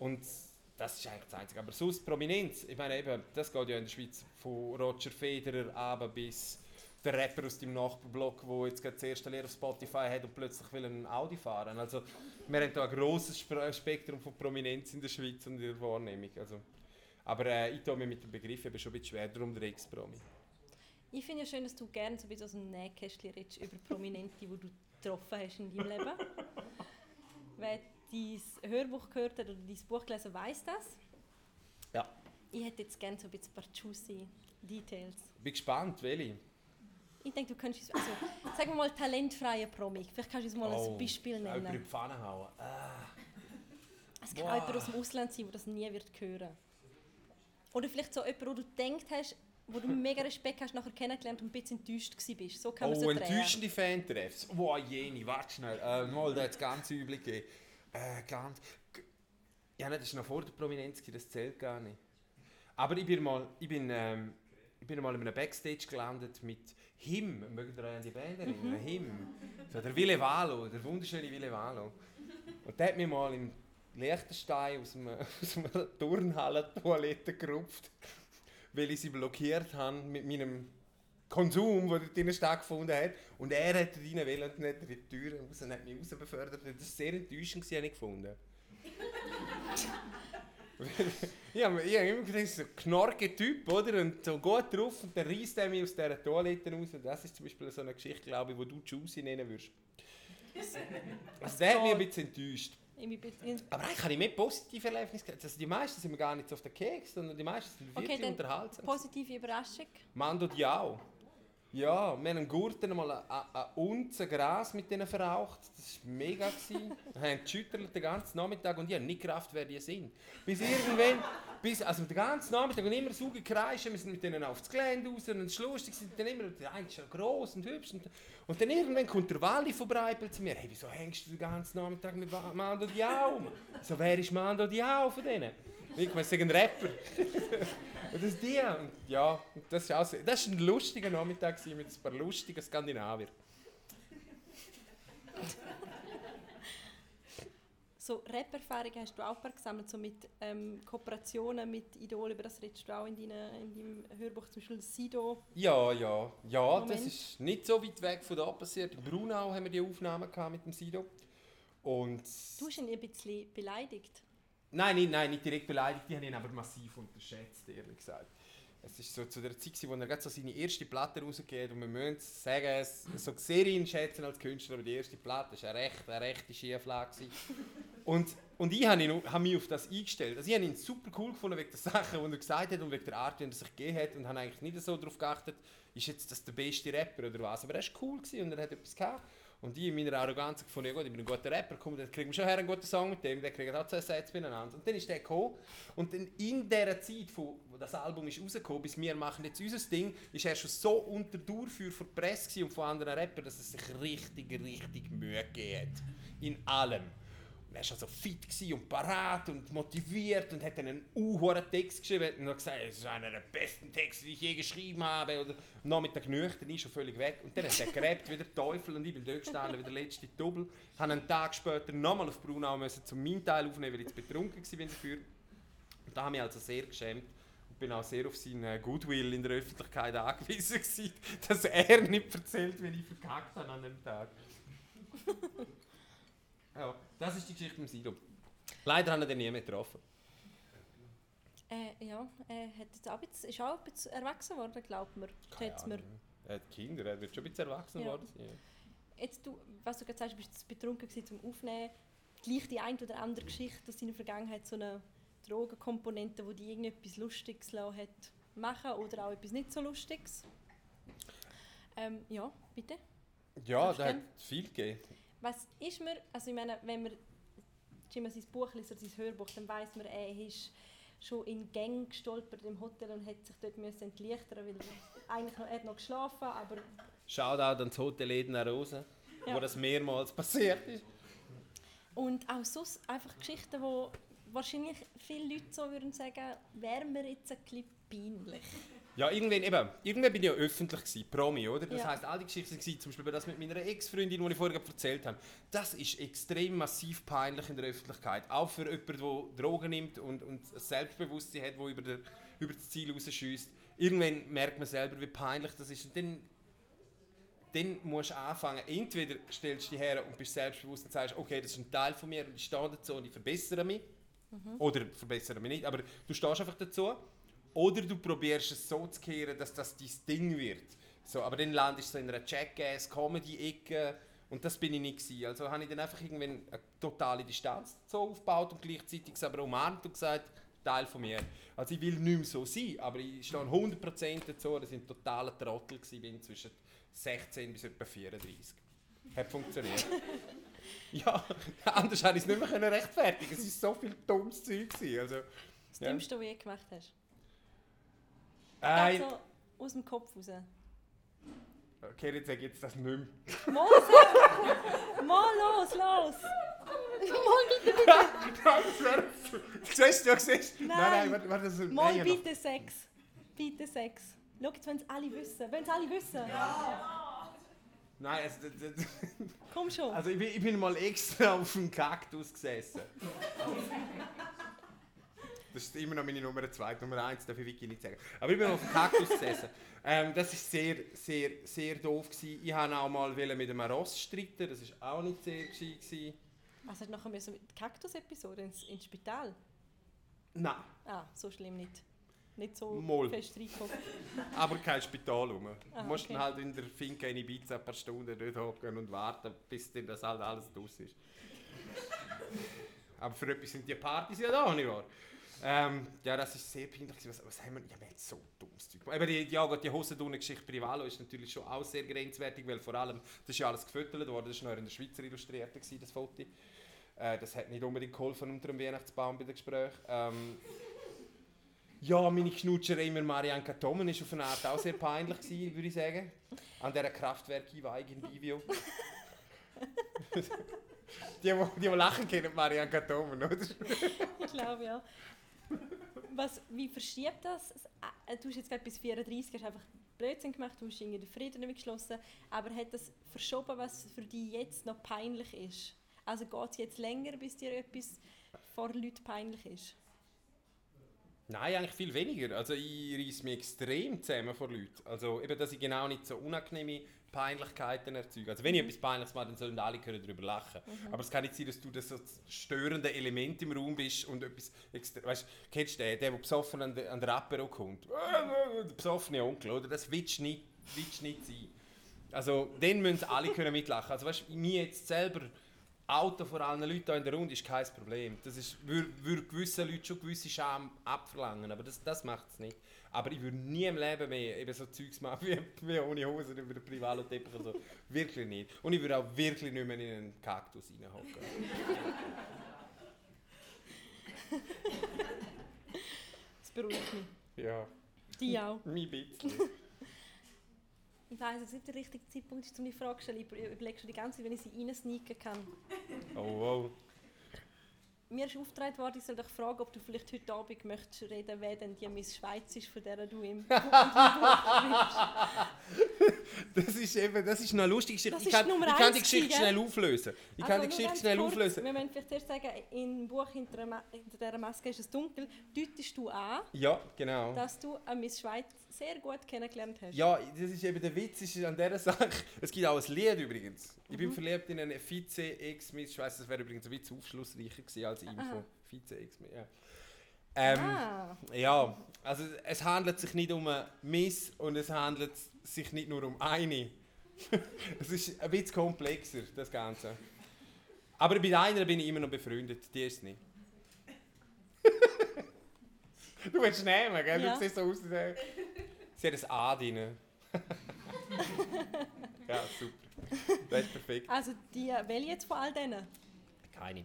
Und das ist eigentlich das Einzige. Aber sonst Prominenz, ich meine eben, das geht ja in der Schweiz von Roger Federer aber bis der Rapper aus dem Nachbarblock, der jetzt gerade das erste Lehr auf Spotify hat und plötzlich will ein Audi fahren. Also wir haben da ein grosses Sp- Spektrum von Prominenz in der Schweiz und in der Wahrnehmung. Also, aber äh, ich tue mir mit dem Begriff eben schon ein bisschen schwer, darum der Ex-Promi. Ich finde ja schön, dass du gerne so ein bisschen aus dem Nähkästchen redest über Prominente, die du getroffen hast in deinem Leben. Wer dein Hörbuch gehört hat oder dein Buch gelesen weiß das. Ja. Ich hätte jetzt gerne so ein bisschen ein paar juicy Details. Bin gespannt, welche. Ich denke, du könntest also sagen wir mal talentfreie Promi. Vielleicht kannst du uns mal Oh, ein Beispiel Auch über die nennen. Pfanne hauen. Ah. Es kann auch jemand aus dem Ausland sein, der das nie wird hören. Oder vielleicht so jemand, wo du gedacht hast, wo du mega Respekt hast, nachher kennengelernt und ein bisschen enttäuscht gewesen bist. So kann man Oh, so enttäuschende Fan-Treffs. Boah, jene, warte schnell. Äh, mal, da hat es ganz übel gegeben. Äh, ganz... Ja, das ist noch vor der Prominenz, das zählt gar nicht. Aber ich bin mal, ich bin, ähm, ich bin mal in einem Backstage gelandet mit Him. Mögt ihr euch an die Band erinnern? Him. So, der Wille Valo, der wunderschöne Wille Valo. Und der hat mich mal im Liechtenstein aus einer, aus einer Turnhalle-Toilette gerupft, weil ich sie blockiert habe mit meinem Konsum, der dort drinnen stattgefunden hat. Und er hat dort rein wollen und dann hat er die Tür raus und hat mich raus befördert. Das war sehr enttäuschend, habe ich gefunden. ich habe hab immer gedacht, so ein knorke Typ, oder? Und so gut drauf und dann reißt er mich aus dieser Toilette raus. Das ist zum Beispiel so eine Geschichte, glaube ich, wo du Juicy nennen würdest. Also der hat mich ein bisschen enttäuscht. Aber eigentlich habe ich mehr positive Erlebnisse gehabt. Also die meisten sind mir gar nicht so auf den Keks, sondern die meisten sind Okay, wirklich dann unterhaltsam. Positive Überraschung. Mando Diao. Ja, wir haben einen Gurten mal ein Unze Gras mit denen verraucht. Das war mega. Wir haben geschüttelt den ganzen Nachmittag und ich habe nicht gerafft, wer die sind. Bis irgendwann, bis, also den ganzen Nachmittag und immer so gekreischt, wir sind mit denen auf das Gelände raus und es ist lustig, sind dann immer, der eine ist ja gross und hübsch. Und, und dann irgendwann kommt der Wally vorbei zu mir, hey, wieso hängst du den ganzen Nachmittag mit Mando Diao? So, wer ist Mando Diao von denen? Ich meine, ein Rapper. Und das die. Und ja, das war also, das ein lustiger Nachmittag mit ein paar lustigen Skandinavier. So Rap-Erfahrungen hast du auch ein paar gesammelt, so mit ähm, Kooperationen mit Idolen, über das redest du auch in, deine, in deinem Hörbuch, zum Beispiel Sido. Ja, ja, ja, Moment. das ist nicht so weit weg von da passiert. In Brunau haben wir die Aufnahmen mit dem Sido. Und du hast ihn ein bisschen beleidigt. Nein, nein, nicht direkt beleidigt, die haben ihn aber massiv unterschätzt, ehrlich gesagt. Es ist so zu der Zeit, wo er gerade so seine erste Platte rausgeht und wir müssen sagen, so sehr schätzen als Künstler, aber die erste Platte war eine recht, eine rechte Schieflage. und, und ich habe, ihn, mich auf das eingestellt. Also ich habe ihn super cool gefunden wegen der Sachen, die er gesagt hat und wegen der Art, wie er sich gegeben hat und habe eigentlich nicht so darauf geachtet, ist jetzt das der beste Rapper oder was. Aber er war cool und er hat etwas gehabt. Und ich in meiner Arroganz gefunden, ja gut, ich bin ein guter Rapper, komm, dann kriegen wir schon einen guten Song mit dem, der kriegt auch zwei Sätze miteinander. Und dann ist der gekommen und dann in dieser Zeit, wo das Album ist rausgekommen, bis wir machen jetzt unser Ding, ist er schon so unter Durchführung von der Presse und von anderen Rappern, dass es sich richtig, richtig Mühe gegeben hat. In allem. Und er war also fit und parat und motiviert und hat einen unhohen Text geschrieben und hat gesagt, es ist einer der besten Texte, die ich je geschrieben habe. Oder am Nachmittag nüchtern ist schon völlig weg. Und dann hat er gerebt wie der Teufel und ich bin dort gestanden wie der letzte Double. Ich habe einen Tag später nochmal auf Brunau müssen, zum meinen Teil aufnehmen, weil ich betrunken war dafür. Und da habe ich mich also sehr geschämt und bin auch sehr auf seinen Goodwill in der Öffentlichkeit angewiesen gewesen, dass er nicht erzählt, wie ich verkackt habe an dem Tag. Ja, das ist die Geschichte mit Sido. Leider haben wir den nie mehr getroffen. Äh, ja, er hat jetzt auch bisschen, ist auch ein bisschen erwachsen worden, glaubt man. Er hat Kinder, er wird schon ein bisschen erwachsen ja. worden sein. Jetzt du, was du gerade sagst, bist du betrunken zum Aufnehmen. Gleich die eine oder andere Geschichte aus deiner Vergangenheit, so eine Drogenkomponente, wo die irgendetwas Lustiges hat machen oder auch etwas nicht so Lustiges. Ähm, ja, bitte. Ja, da hat viel gegeben. Was ist mir, also ich meine, wenn man Jimmy sein Buch liest oder sein Hörbuch, dann weiß man, er ist schon in Gängen gestolpert im Hotel und hat sich dort müssen entlüchtern weil er eigentlich noch, er hat noch geschlafen, aber... Schaut auch ans Hotel Edna Rose, ja. wo das mehrmals passiert ist. Und auch sonst einfach Geschichten, wo wahrscheinlich viele Leute so würden sagen, wäre mir jetzt ein bisschen peinlich. Ja, irgendwann, eben, irgendwann bin ich ja öffentlich gewesen, Promi, oder? Das ja. heisst, all die Geschichten waren, zum Beispiel das mit meiner Ex-Freundin, die ich vorher erzählt habe, das ist extrem massiv peinlich in der Öffentlichkeit. Auch für jemanden, der Drogen nimmt und, und ein Selbstbewusstsein hat, der über, der, über das Ziel rausschießt. Irgendwann merkt man selber, wie peinlich das ist. Und dann, dann musst du anfangen, entweder stellst du dich her und bist selbstbewusst und sagst, okay, das ist ein Teil von mir und ich stehe dazu und ich verbessere mich. Mhm. Oder verbessere mich nicht, aber du stehst einfach dazu. Oder du probierst es so zu kehren, dass das dein Ding wird. So, aber dann landest du so in einer Jackass-Comedy-Ecke und das bin ich nicht gewesen. Also habe ich dann einfach irgendwann eine totale Distanz so aufgebaut und gleichzeitig es aber umarmt und gesagt, Teil von mir. Also ich will nicht mehr so sein, aber ich stehe 100% dazu, dass ich ein totaler Trottel war zwischen 16 bis etwa 34. Hat funktioniert. ja, anders hätte ich es nicht mehr rechtfertigen. Es war so viel dummes Zeug. Also, das ja. Dümmste, was du je gemacht hast? Äh, also aus dem Kopf raus. Okay, jetzt sag ich jetzt das nicht mehr. Mal, mal los, los! Mal bitte, bitte! das wäre... Siehst du, siehst Nein, nein, nein warte, warte, das Mal nein, bitte Sex. Bitte Sex. Schau, jetzt wollen es alle wissen. Wollen es alle wissen? Ja! Nein, also... Das, das, Komm schon. Also ich bin, ich bin mal extra auf dem Kaktus gesessen. Das ist immer noch meine Nummer 2. Nummer 1 darf ich wirklich nicht sagen. Aber ich bin auf dem Kaktus gesessen. Ähm, das war sehr, sehr, sehr doof. Gewesen. Ich wollte auch mal mit einem Ross streiten. Das war auch nicht sehr gescheit. Also nachher müssen wir die Kaktus-Episode ins, ins Spital? Nein. Ah, so schlimm nicht. Nicht so Mal. fest reinkommen. Aber kein Spital rum. Ah, du musst okay. halt in der Finca in Ibiza ein paar Stunden dort hocken und warten, bis dann das halt alles durch ist. Aber für etwas sind die Partys ja da, nicht wahr? Ähm, ja, das ist sehr peinlich. Was, was haben wir? Ja, wir haben so dummes Zeug. gemacht. Aber die, ja, gut, die Hosendunnen-Geschichte bei Rivalo ist natürlich schon auch sehr grenzwertig, weil vor allem, das ist ja alles gefüttert worden, das war noch in der Schweizer Illustrierte, das Foto. Äh, das hat nicht unbedingt geholfen unter dem Weihnachtsbaum bei den Gesprächen. Ähm, ja, meine Knutscherei immer Marianne Tommen ist auf eine Art auch sehr peinlich gewesen, würde ich sagen. An dieser Kraftwerk-Einweihung in Bivio. die, die, die, lachen kennen Marianne Tommen, oder? Ich glaube, ja. Was, wie verschiebt das? Äh, Du hast jetzt gerade bis 34 hast einfach Blödsinn gemacht, du hast irgendwie den Frieden damit geschlossen, aber hat das verschoben, was für dich jetzt noch peinlich ist? Also geht es jetzt länger, bis dir etwas vor Leuten peinlich ist? Nein, eigentlich viel weniger. Also ich reiss mich extrem zusammen vor Leuten. Also eben, dass ich genau nicht so unangenehme Peinlichkeiten erzeuge. Also wenn ich etwas Peinliches mache, dann sollen alle können darüber lachen. Aber es kann nicht sein, dass du das so störende Element im Raum bist und etwas extra... Weißt, kennst du den, der, der besoffen an, an der Apero kommt? Der besoffene Onkel, oder? Das willst du nicht, willst du nicht sein. Also dann müssen alle können mitlachen. Also weißt, mir jetzt selber Auto vor allen Leuten hier in der Runde ist kein Problem. Das ist, würde, würde gewissen Leuten schon gewisse Scham abverlangen, aber das, das macht es nicht. Aber ich würde nie im Leben mehr eben so Zeugs machen wie, wie ohne Hose über den Privalo-Teppich oder so. Wirklich nicht. Und ich würde auch wirklich nicht mehr in einen Kaktus reinhocken. Das beruhigt mich. Ja, Die auch. mein bisschen. Ich weiß jetzt nicht der richtige Zeitpunkt, ist, um die Frage zu stellen. Ich überlege schon die ganze Zeit, wenn ich sie reinsneaken kann. Oh, wow. Mir ist aufgetragen worden, ich soll dich fragen, ob du vielleicht heute Abend möchtest reden, wer denn die Miss Schweiz ist, von der du im Das ist eben, das ist noch lustig. Ich, Das ich kann, ich kann die eins Geschichte gewesen, schnell auflösen. Ich kann Also die nur Geschichte schnell kurz, auflösen. Wir müssen vielleicht zuerst sagen, im Buch hinter, der Ma- hinter dieser Maske ist es dunkel. Deutest du an, Ja, genau. dass du eine Miss Schweiz sehr gut kennengelernt hast? Ja, das ist eben der Witz ist an dieser Sache. Es gibt auch ein Lied übrigens. Ich bin verliebt in eine Vize-Ex-Miss. Ich weiss, das wäre übrigens ein bisschen aufschlussreicher gewesen als Info. Vize-Ex-Miss, ja. Ähm, ah, Ja, also es handelt sich nicht um eine Miss und es handelt sich nicht nur um eine. es ist ein bisschen komplexer, das Ganze. Aber bei der einen bin ich immer noch befreundet, die ist nicht. du willst nehmen, gell? Ja. Du siehst so aus, als sie hat ein A drin. ja, super. Das ist perfekt. also die, welche jetzt von all denen? Keine.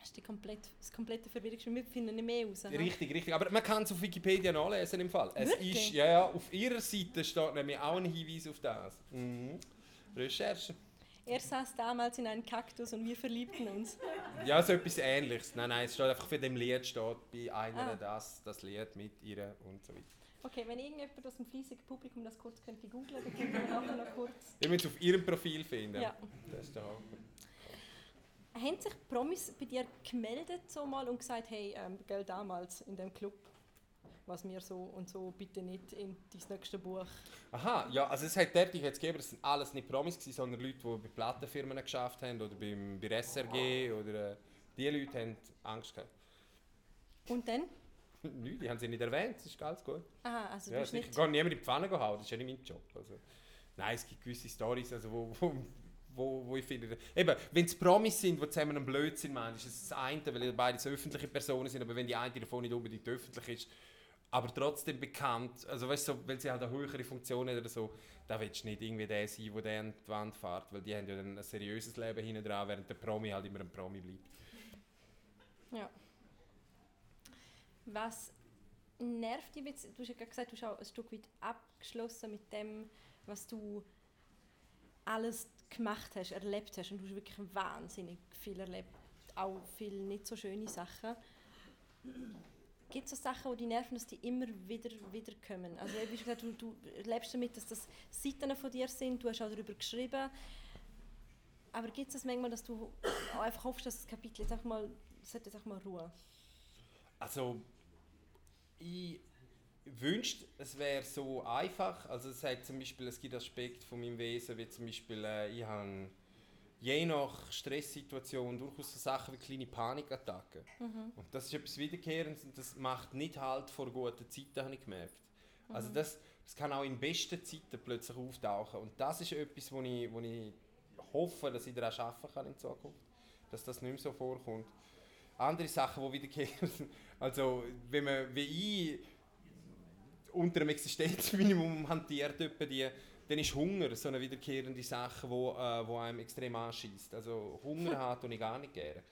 Hast du die komplett, das komplette Verwirrung? Wir finden nicht mehr raus. ne? Richtig, richtig. Aber man kann es auf Wikipedia nachlesen im Fall. Es Wirklich? ist, ja, ja, auf ihrer Seite steht nämlich auch ein Hinweis auf das. Mhm. Recherche. Er saß damals in einen Kaktus und wir verliebten uns. Ja, so etwas ähnliches. Nein, nein, es steht einfach für dem Lied steht bei einer Ah. das, das Lied mit ihr und so weiter. Okay, wenn irgendjemand aus dem fleissigen Publikum das kurz könnte googeln, dann können wir nachher noch kurz. Ihr müsst es auf ihrem Profil finden. Ja. Das ist der Haken. Haben sich Promis bei dir gemeldet so mal und gesagt, hey, ähm, gell, damals in dem Club, was mir so und so bitte nicht in dein nächste Buch. Aha, ja, also es hat ich hätte gegeben, es sind alles nicht Promis gewesen, sondern Leute, die bei Plattenfirmen geschafft haben oder beim, bei SRG oder äh, die Leute haben Angst gehabt. Und dann? Nein, die haben sie nicht erwähnt, das ist ganz gut. Aha, also du Ja, bist nicht... Ich kann niemand in die Pfanne hauen, das ist ja nicht mein Job. Also, nein, es gibt gewisse Storys, also wo, wo, wo, wo ich finde... Eben, wenn es Promis sind, die zusammen einen Blödsinn machen, ist es das eine, weil beide so öffentliche Personen sind, aber wenn die eine davon nicht unbedingt öffentlich ist, aber trotzdem bekannt, also weißt du, so, weil sie halt eine höhere Funktion hat oder so, da willst du nicht irgendwie der sein, der der an die Wand fährt, weil die haben ja dann ein seriöses Leben hinten dran, während der Promi halt immer ein Promi bleibt. Ja. Was nervt dich jetzt? Du hast ja gerade gesagt, du bist auch ein Stück weit abgeschlossen mit dem, was du alles gemacht hast, erlebt hast. Und du hast wirklich wahnsinnig viel erlebt. Auch viele nicht so schöne Sachen. Gibt es so Sachen, die dich nerven, dass die immer wieder, wieder kommen? Also wie gesagt, du, du lebst damit, dass das Seiten von dir sind, du hast auch darüber geschrieben. Aber gibt es das manchmal, dass du auch einfach hoffst, dass das Kapitel jetzt einfach mal, hat jetzt mal Ruhe? Also, ich wünschte, es wäre so einfach. Also es hat zum Beispiel, es gibt Aspekte von meinem Wesen, wie zum Beispiel, äh, ich habe je nach Stresssituation durchaus so Sachen wie kleine Panikattacken. Und das ist etwas Wiederkehrendes und das macht nicht halt vor guten Zeiten, habe ich gemerkt. Also das, das kann auch in besten Zeiten plötzlich auftauchen. Und das ist etwas, wo ich, wo ich hoffe, dass ich daran arbeiten kann in Zukunft. Dass das nicht mehr so vorkommt. andere Sachen, die wiederkehren. Also, wenn man wie ich unter dem Existenzminimum hantiert, etwa die, dann ist Hunger so eine wiederkehrende Sache, wo, äh, wo einem extrem anschießt. Also Hunger hat und ich gar nicht gerne.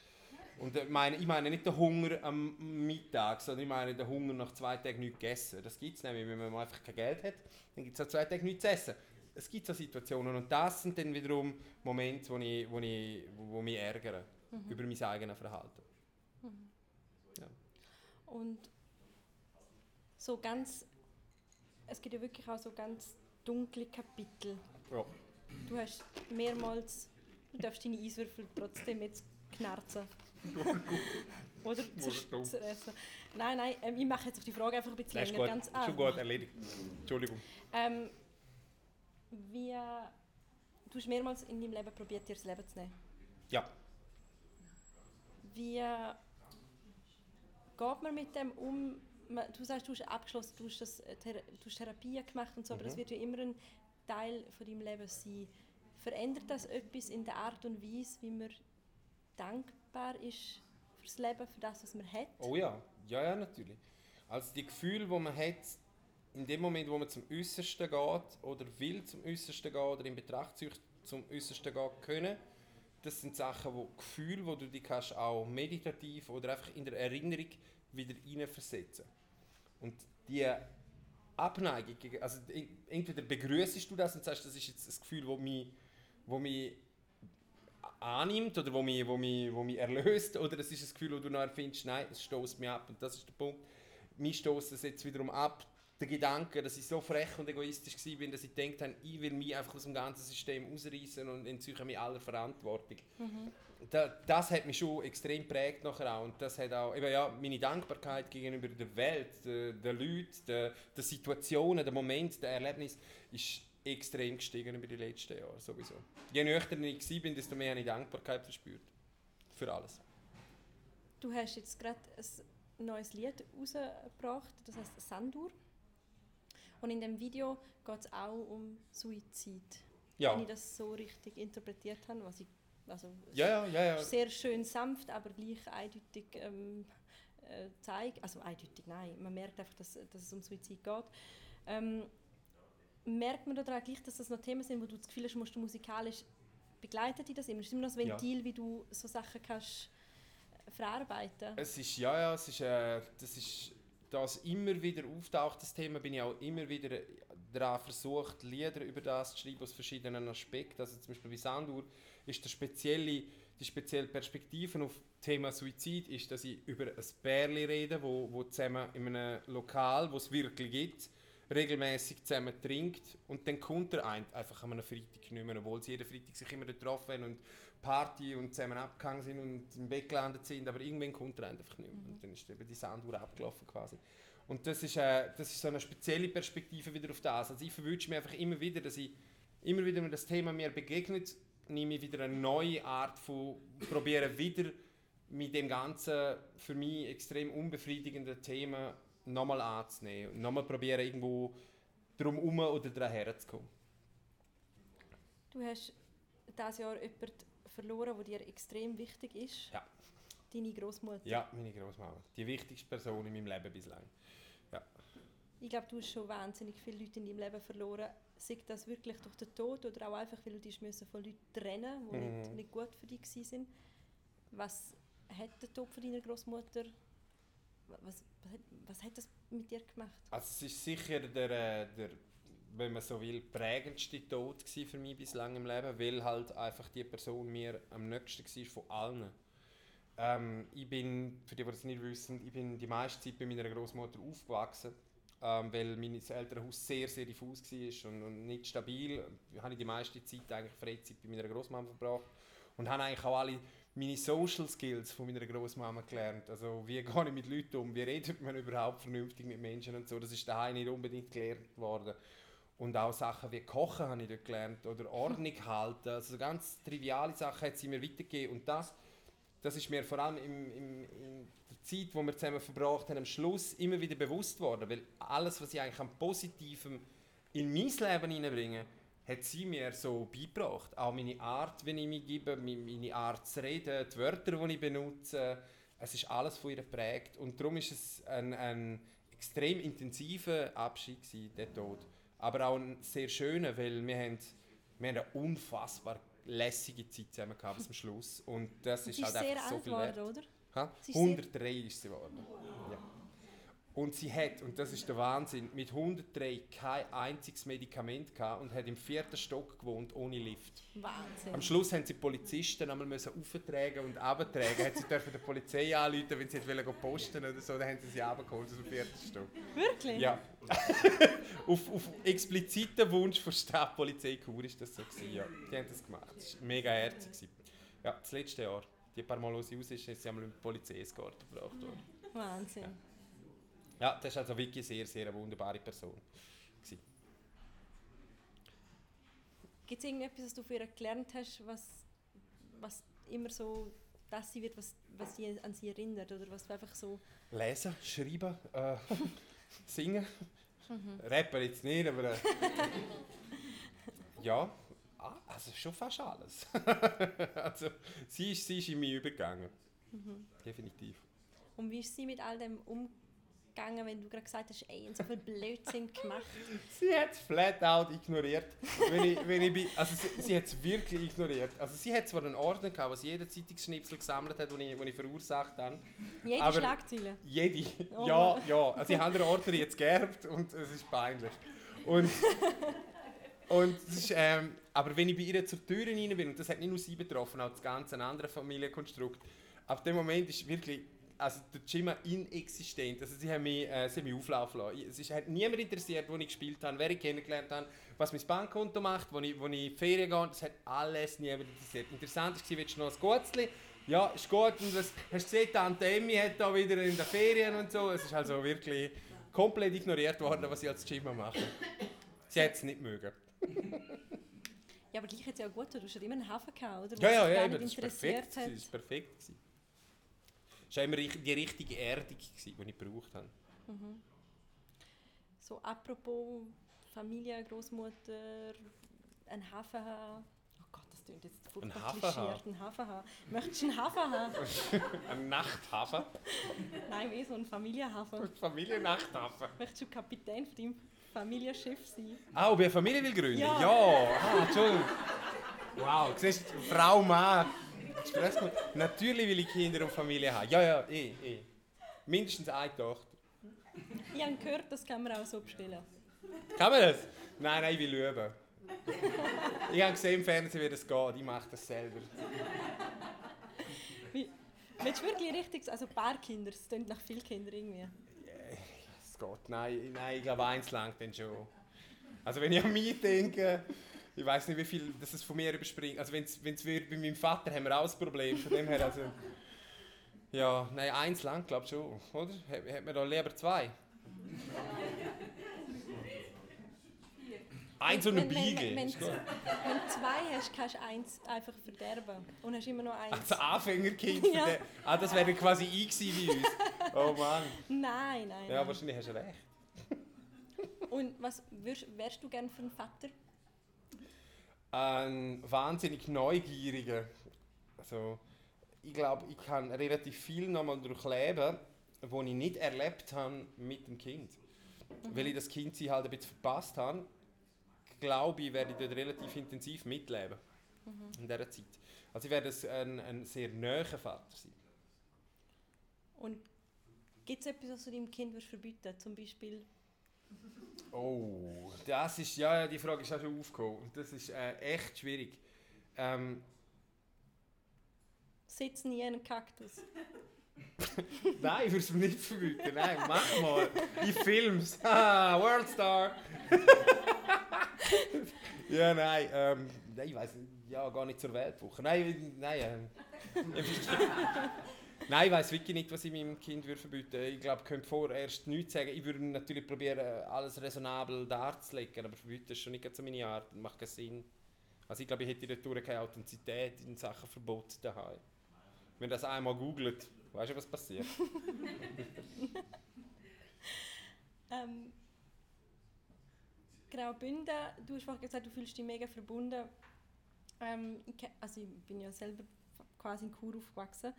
Und äh, meine, ich meine nicht den Hunger am Mittag, sondern ich meine den Hunger nach zwei Tagen nichts gegessen. Das gibt es nämlich, wenn man einfach kein Geld hat, dann gibt es auch zwei Tage nichts zu essen. Es gibt so Situationen und das sind dann wiederum Momente, wo, ich, wo, ich, wo mich ärgern mhm. über mein eigenes Verhalten. Mhm. Ja. Und so ganz, es gibt ja wirklich auch so ganz dunkle Kapitel. Ja. Du hast mehrmals, du darfst deine Eiswürfel trotzdem jetzt knarzen. Oder zerreißen. Nein, nein, ähm, ich mache jetzt auf die Frage einfach ein bisschen länger. Gut. Ganz, ah, Schon gut, erledigt. Entschuldigung. Ähm, wie, du hast mehrmals in deinem Leben probiert, dir das Leben zu nehmen. Ja. Wie geht man mit dem um? Du sagst, du hast abgeschlossen, du hast, das, äh, du hast Therapien gemacht und so, mhm. aber das wird ja immer ein Teil von deinem Leben sein. Verändert das etwas in der Art und Weise, wie man dankbar ist fürs Leben, für das, was man hat? Oh ja, ja, ja, natürlich. Also die Gefühle, die man hat, in dem Moment, wo man zum Äußersten geht oder will zum Äußersten gehen oder in Betracht zieht, zum Äußersten gehen können, das sind Sachen, wo Gefühle, wo du dich kannst auch meditativ oder einfach in der Erinnerung wieder hineinversetzen. Und die Abneigung, also entweder begrüßest du das und sagst, das ist jetzt ein Gefühl, das mich, wo mich annimmt oder wo mich, wo, mich, wo mich erlöst, oder es ist ein Gefühl, wo du nachher findest, nein, es stößt mich ab und das ist der Punkt. Mich stößt es jetzt wiederum ab, der Gedanke, dass ich so frech und egoistisch war, dass ich gedacht habe, ich will mich einfach aus dem ganzen System ausreißen und entziehe mich aller Verantwortung. Mhm. Da, das hat mich schon extrem geprägt nachher auch. Und das hat auch eben, ja, meine Dankbarkeit gegenüber der Welt, den Leuten, den, den Situationen, den Momenten, den Erlebnissen ist extrem gestiegen über die letzten Jahre sowieso. Je nüchterner ich war, desto mehr habe ich Dankbarkeit verspürt. Für alles. Du hast jetzt gerade ein neues Lied rausgebracht, das heißt Sandur. Und in dem Video geht es auch um Suizid. Ja. Wenn ich das so richtig interpretiert habe, was ich also ja, ja, ja, sehr schön sanft, aber gleich eindeutig ähm, äh, zeigt. Also eindeutig, nein, man merkt einfach, dass, dass es um Suizid geht. Ähm, merkt man daran gleich, dass das noch Themen sind, wo du das Gefühl hast, musst du musikalisch begleitet dich das immer? Ist immer noch ein Ventil, wie du so Sachen kannst äh, verarbeiten? Es ist, ja, ja, es ist, äh, das ist das immer wieder auftaucht, das Thema, bin ich auch immer wieder daran versucht, Lieder über das zu schreiben aus verschiedenen Aspekten. Also zum Beispiel bei Sandur ist der spezielle, die spezielle Perspektive auf das Thema Suizid, ist, dass ich über ein Bärli rede, wo, wo zusammen in einem Lokal, wo es wirklich gibt, regelmäßig zusammen trinkt und dann kommt er einfach an einem Freitag nicht mehr, obwohl sie jeden Freitag sich immer getroffen und Party und zusammen abgegangen sind und im Bett gelandet sind, aber irgendwann kommt er einfach nicht mehr. Und dann ist eben die Sanduhr abgelaufen quasi. Und das ist, äh, das ist so eine spezielle Perspektive wieder auf das. Also ich verwünsche mir einfach immer wieder, dass ich immer wieder, wenn das Thema mir begegnet, nehme ich wieder eine neue Art von, probiere wieder mit dem ganzen für mich extrem unbefriedigenden Thema nochmal anzunehmen und nochmal probieren irgendwo drum herum oder daher zu kommen. Du hast dieses Jahr jemanden verloren, der dir extrem wichtig ist. Ja. Deine Großmutter. Ja, meine Großmama. Die wichtigste Person in meinem Leben bislang. Ja. Ich glaube, du hast schon wahnsinnig viele Leute in deinem Leben verloren. Sei das wirklich durch den Tod oder auch einfach, weil du dich von Leuten trennen die mhm. nicht, nicht gut für dich waren. Was hat der Tod von deiner Großmutter was, was, was, hat das mit dir gemacht? Also es ist sicher der, äh, der wenn man so will, prägendste Tod für mich bislang im Leben, weil halt einfach die Person mir am nächsten war von allen. Ähm, ich bin, für die, die es nicht wissen, ich bin die meiste Zeit bei meiner Großmutter aufgewachsen, ähm, weil mein Elternhaus sehr, sehr diffus war und, und nicht stabil. Ich habe die meiste Zeit eigentlich Freizeit bei meiner Großmama verbracht und habe eigentlich auch alle meine Social Skills von meiner Großmama gelernt. Also wie gehe ich mit Leuten um, wie redet man überhaupt vernünftig mit Menschen und so. Das ist daheim nicht unbedingt gelernt worden. Und auch Sachen wie Kochen habe ich dort gelernt oder Ordnung halten. Also ganz triviale Sachen hat sie mir weitergegeben. Und das, das ist mir vor allem im, im, in der Zeit, die wir zusammen verbracht haben, am Schluss immer wieder bewusst worden. Weil alles, was ich eigentlich am Positiven in mein Leben hineinbringe, hat sie mir so beigebracht. Auch meine Art, wenn ich mich gebe, meine Art zu reden, die Wörter, die ich benutze, es ist alles von ihr geprägt und darum ist es ein, ein extrem intensiver Abschied gewesen, der Tod. Aber auch ein sehr schöner, weil wir haben, wir haben eine unfassbar lässige Zeit zusammen gehabt bis zum Schluss und das ist ist halt sehr einfach so viel wert. oder? Ha? Sie ist sehr- 103 ist sie geworden. Ja. Und sie hat, und das ist der Wahnsinn, mit 103 kein einziges Medikament gehabt und hat im vierten Stock gewohnt, ohne Lift. Wahnsinn. Am Schluss haben sie die Polizisten einmal müssen auftragen und abtragen. hat sie dürfen der Polizei anrufen, wenn sie wollen gehen posten oder so, dann haben sie sie abgeholt aus dem vierten Stock. Wirklich? Ja. auf, auf expliziten Wunsch von Stadtpolizei Chur ist das so gewesen, ja. Die haben das gemacht. Das war mega herzig. Ja, das letzte Jahr. Die paar Mal, als sie raus ist, ist sie einmal im Polizeieskorte gebracht worden. Wahnsinn. Ja, das ist also wirklich sehr, sehr eine wunderbare Person. Gibt es irgendetwas, was du für ihr gelernt hast, was, was immer so das sie wird, was, was sie an sie erinnert? Oder was du einfach so. Lesen, schreiben, äh, singen. Rapper jetzt nicht, aber. Äh, ja, ah, also schon fast alles. also, sie ist, sie ist in mich übergegangen. Definitiv. Und wie ist sie mit all dem umgegangen, wenn du gerade gesagt hast, ey, so viel Blödsinn gemacht? Sie hat es flat out ignoriert. wenn ich, wenn ich bin, also sie, sie hat es wirklich ignoriert. Also sie hat zwar einen Ordner gehabt, was jeder Zeitungsschnipsel gesammelt hat, den ich, den ich verursacht habe. Jede Schlagzeile. Jede. Oh. Ja, ja. Also ich habe den Ordner jetzt geerbt und es ist peinlich. Und, und es ist, ähm, aber wenn ich bei ihr zur Tür rein bin, und das hat nicht nur sie betroffen, auch das ganze andere Familienkonstrukt, ab dem Moment ist wirklich also der Jimma inexistent. Also sie haben mich, äh, sie haben mich auflaufen lassen. Es ist, hat niemand interessiert, wo ich gespielt habe, wer ich kennengelernt habe, was mein Bankkonto macht, wo ich, wo ich in die Ferien gehe. Das hat alles niemand interessiert. Interessant war, willst du noch ein Gutzli? Ja, ist gut. Und was, hast du gesehen, Tante Emmy hat da wieder in den Ferien und so. Es ist also wirklich komplett ignoriert worden, was ich als Jimma mache. Sie hat es nicht mögen. Ja, aber gleich hat es ja auch gut, du hast ja immer einen Hafen gehabt, oder? Ja, ja, ja, eben, das war perfekt. Das war perfekt. gewesen. Das war immer die richtige Erdung, gewesen, die ich gebraucht habe. So, apropos Familie, Großmutter, ein Hafen haben. Oh Gott, das klingt jetzt furchtbar klischiert. Ein Hafen haben. Möchtest du einen Hafen haben? Ein Nachthafen. Nein, wie so ein Familienhafen. Familiennachthafen. Möchtest du Kapitän von deinem Familienschiff sein? Ah, ob ich eine Familie will gründen? Ja. Ja. Ah, Entschuldigung. Wow, siehst du, Frau, Mann. Gut. Natürlich will ich Kinder und Familie haben. Ja, ja, eh, eh. Mindestens eine Tochter. Ich habe gehört, das kann man auch so bestellen. Kann man das? Nein, nein, ich will üben. Ich habe gesehen im Fernsehen, wie das geht. Ich mache das selber. Wie, willst du wirklich richtig, also ein paar Kinder, es klingt nach vielen Kindern irgendwie. Es geht. Nein, nein, ich glaube, eins langt dann schon. Also wenn ich an mich denke, ich weiß nicht, wie viel das es von mir überspringt. Also wenn es bei meinem Vater haben wir auch ein Problem. Von dem her, also... Ja, nein, eins lang, glaube ich schon, oder? Hat man da lieber zwei? Eins und ein Wenn- wenn- du zwei hast, kannst du eins einfach verderben. Und hast immer noch eins. Also Anfängerkind. Ja. Ah, das wäre quasi ich gewesen bei uns. Oh Mann. Nein, nein. Ja, wahrscheinlich hast du recht. Und was würdest, wärst du gern für einen Vater? Ein wahnsinnig neugieriger. Also, ich glaube, ich kann relativ viel nochmal durchleben, was ich nicht erlebt habe mit dem Kind. Weil ich das Kind sie halt ein bisschen verpasst habe, glaube ich, werde ich dort relativ intensiv mitleben in dieser Zeit. Also ich werde ein, ein sehr näher Vater sein. Und gibt es etwas, was du deinem Kind würdest verbieten Zum Beispiel, Oh, das ist, ja, ja, die Frage ist auch schon aufgekommen. Und das ist äh, echt schwierig. Ähm, sitz nie in einem Kaktus. Nein, ich würde es mir nicht verbieten. Nein, mach mal. Ich film's. Ah, Worldstar. ja, nein, ähm, nein, ich weiß nicht. Ja, gar nicht zur Weltwoche. Nein, nein. Ähm, nein, ich weiß wirklich nicht, was ich meinem Kind würde verbieten Ich glaube, ich könnte vorerst nichts sagen. Ich würde natürlich probieren, alles raisonabel darzulegen, aber verbieten ist schon nicht so meine Art. Das macht keinen Sinn. Also ich glaube, ich hätte dort keine Authentizität in Sachen Verbot daheim. Wenn das einmal googelt, weißt du, was passiert? Ähm, genau, Bünden, du hast vorhin gesagt, du fühlst dich mega verbunden. Ähm, ich, also ich bin ja selber quasi in Chur aufgewachsen.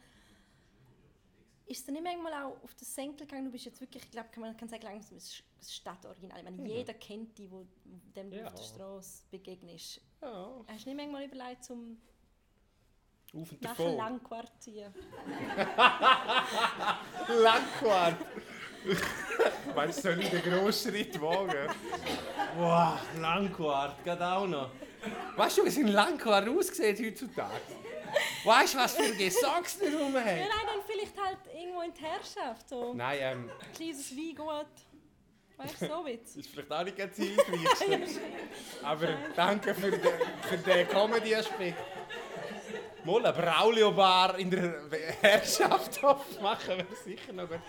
Ist es dann nicht manchmal auch auf den Senkel gegangen? Du bist jetzt wirklich, ich glaube, man kann sagen, langsam Sch- ein Stadtoriginal. Ich meine, Mhm. jeder kennt dich, wo, dem du Ja. auf der Straße begegnest. Ja, Hast du nicht manchmal überlegt, zum auf und nach davon. Langquart zu ziehen? Langquart. Meinst du, soll ich den grossen Schritt wagen? Wow, Langquart, geht auch noch. Weißt du, wie ein Langquart aussieht heutzutage? Weißt du, was für Gesocks da rum Ja, hat? nein, halt irgendwo in die Herrschaft. So ein Nein, ähm, kleines Weingut. Weißt du, so Witz. ist vielleicht auch nicht ganz das Hilfreichste. Aber danke für den, für den Comedy-Aspekt. Mal ein Braulio-Bar in der Herrschaft aufmachen wäre sicher noch gut.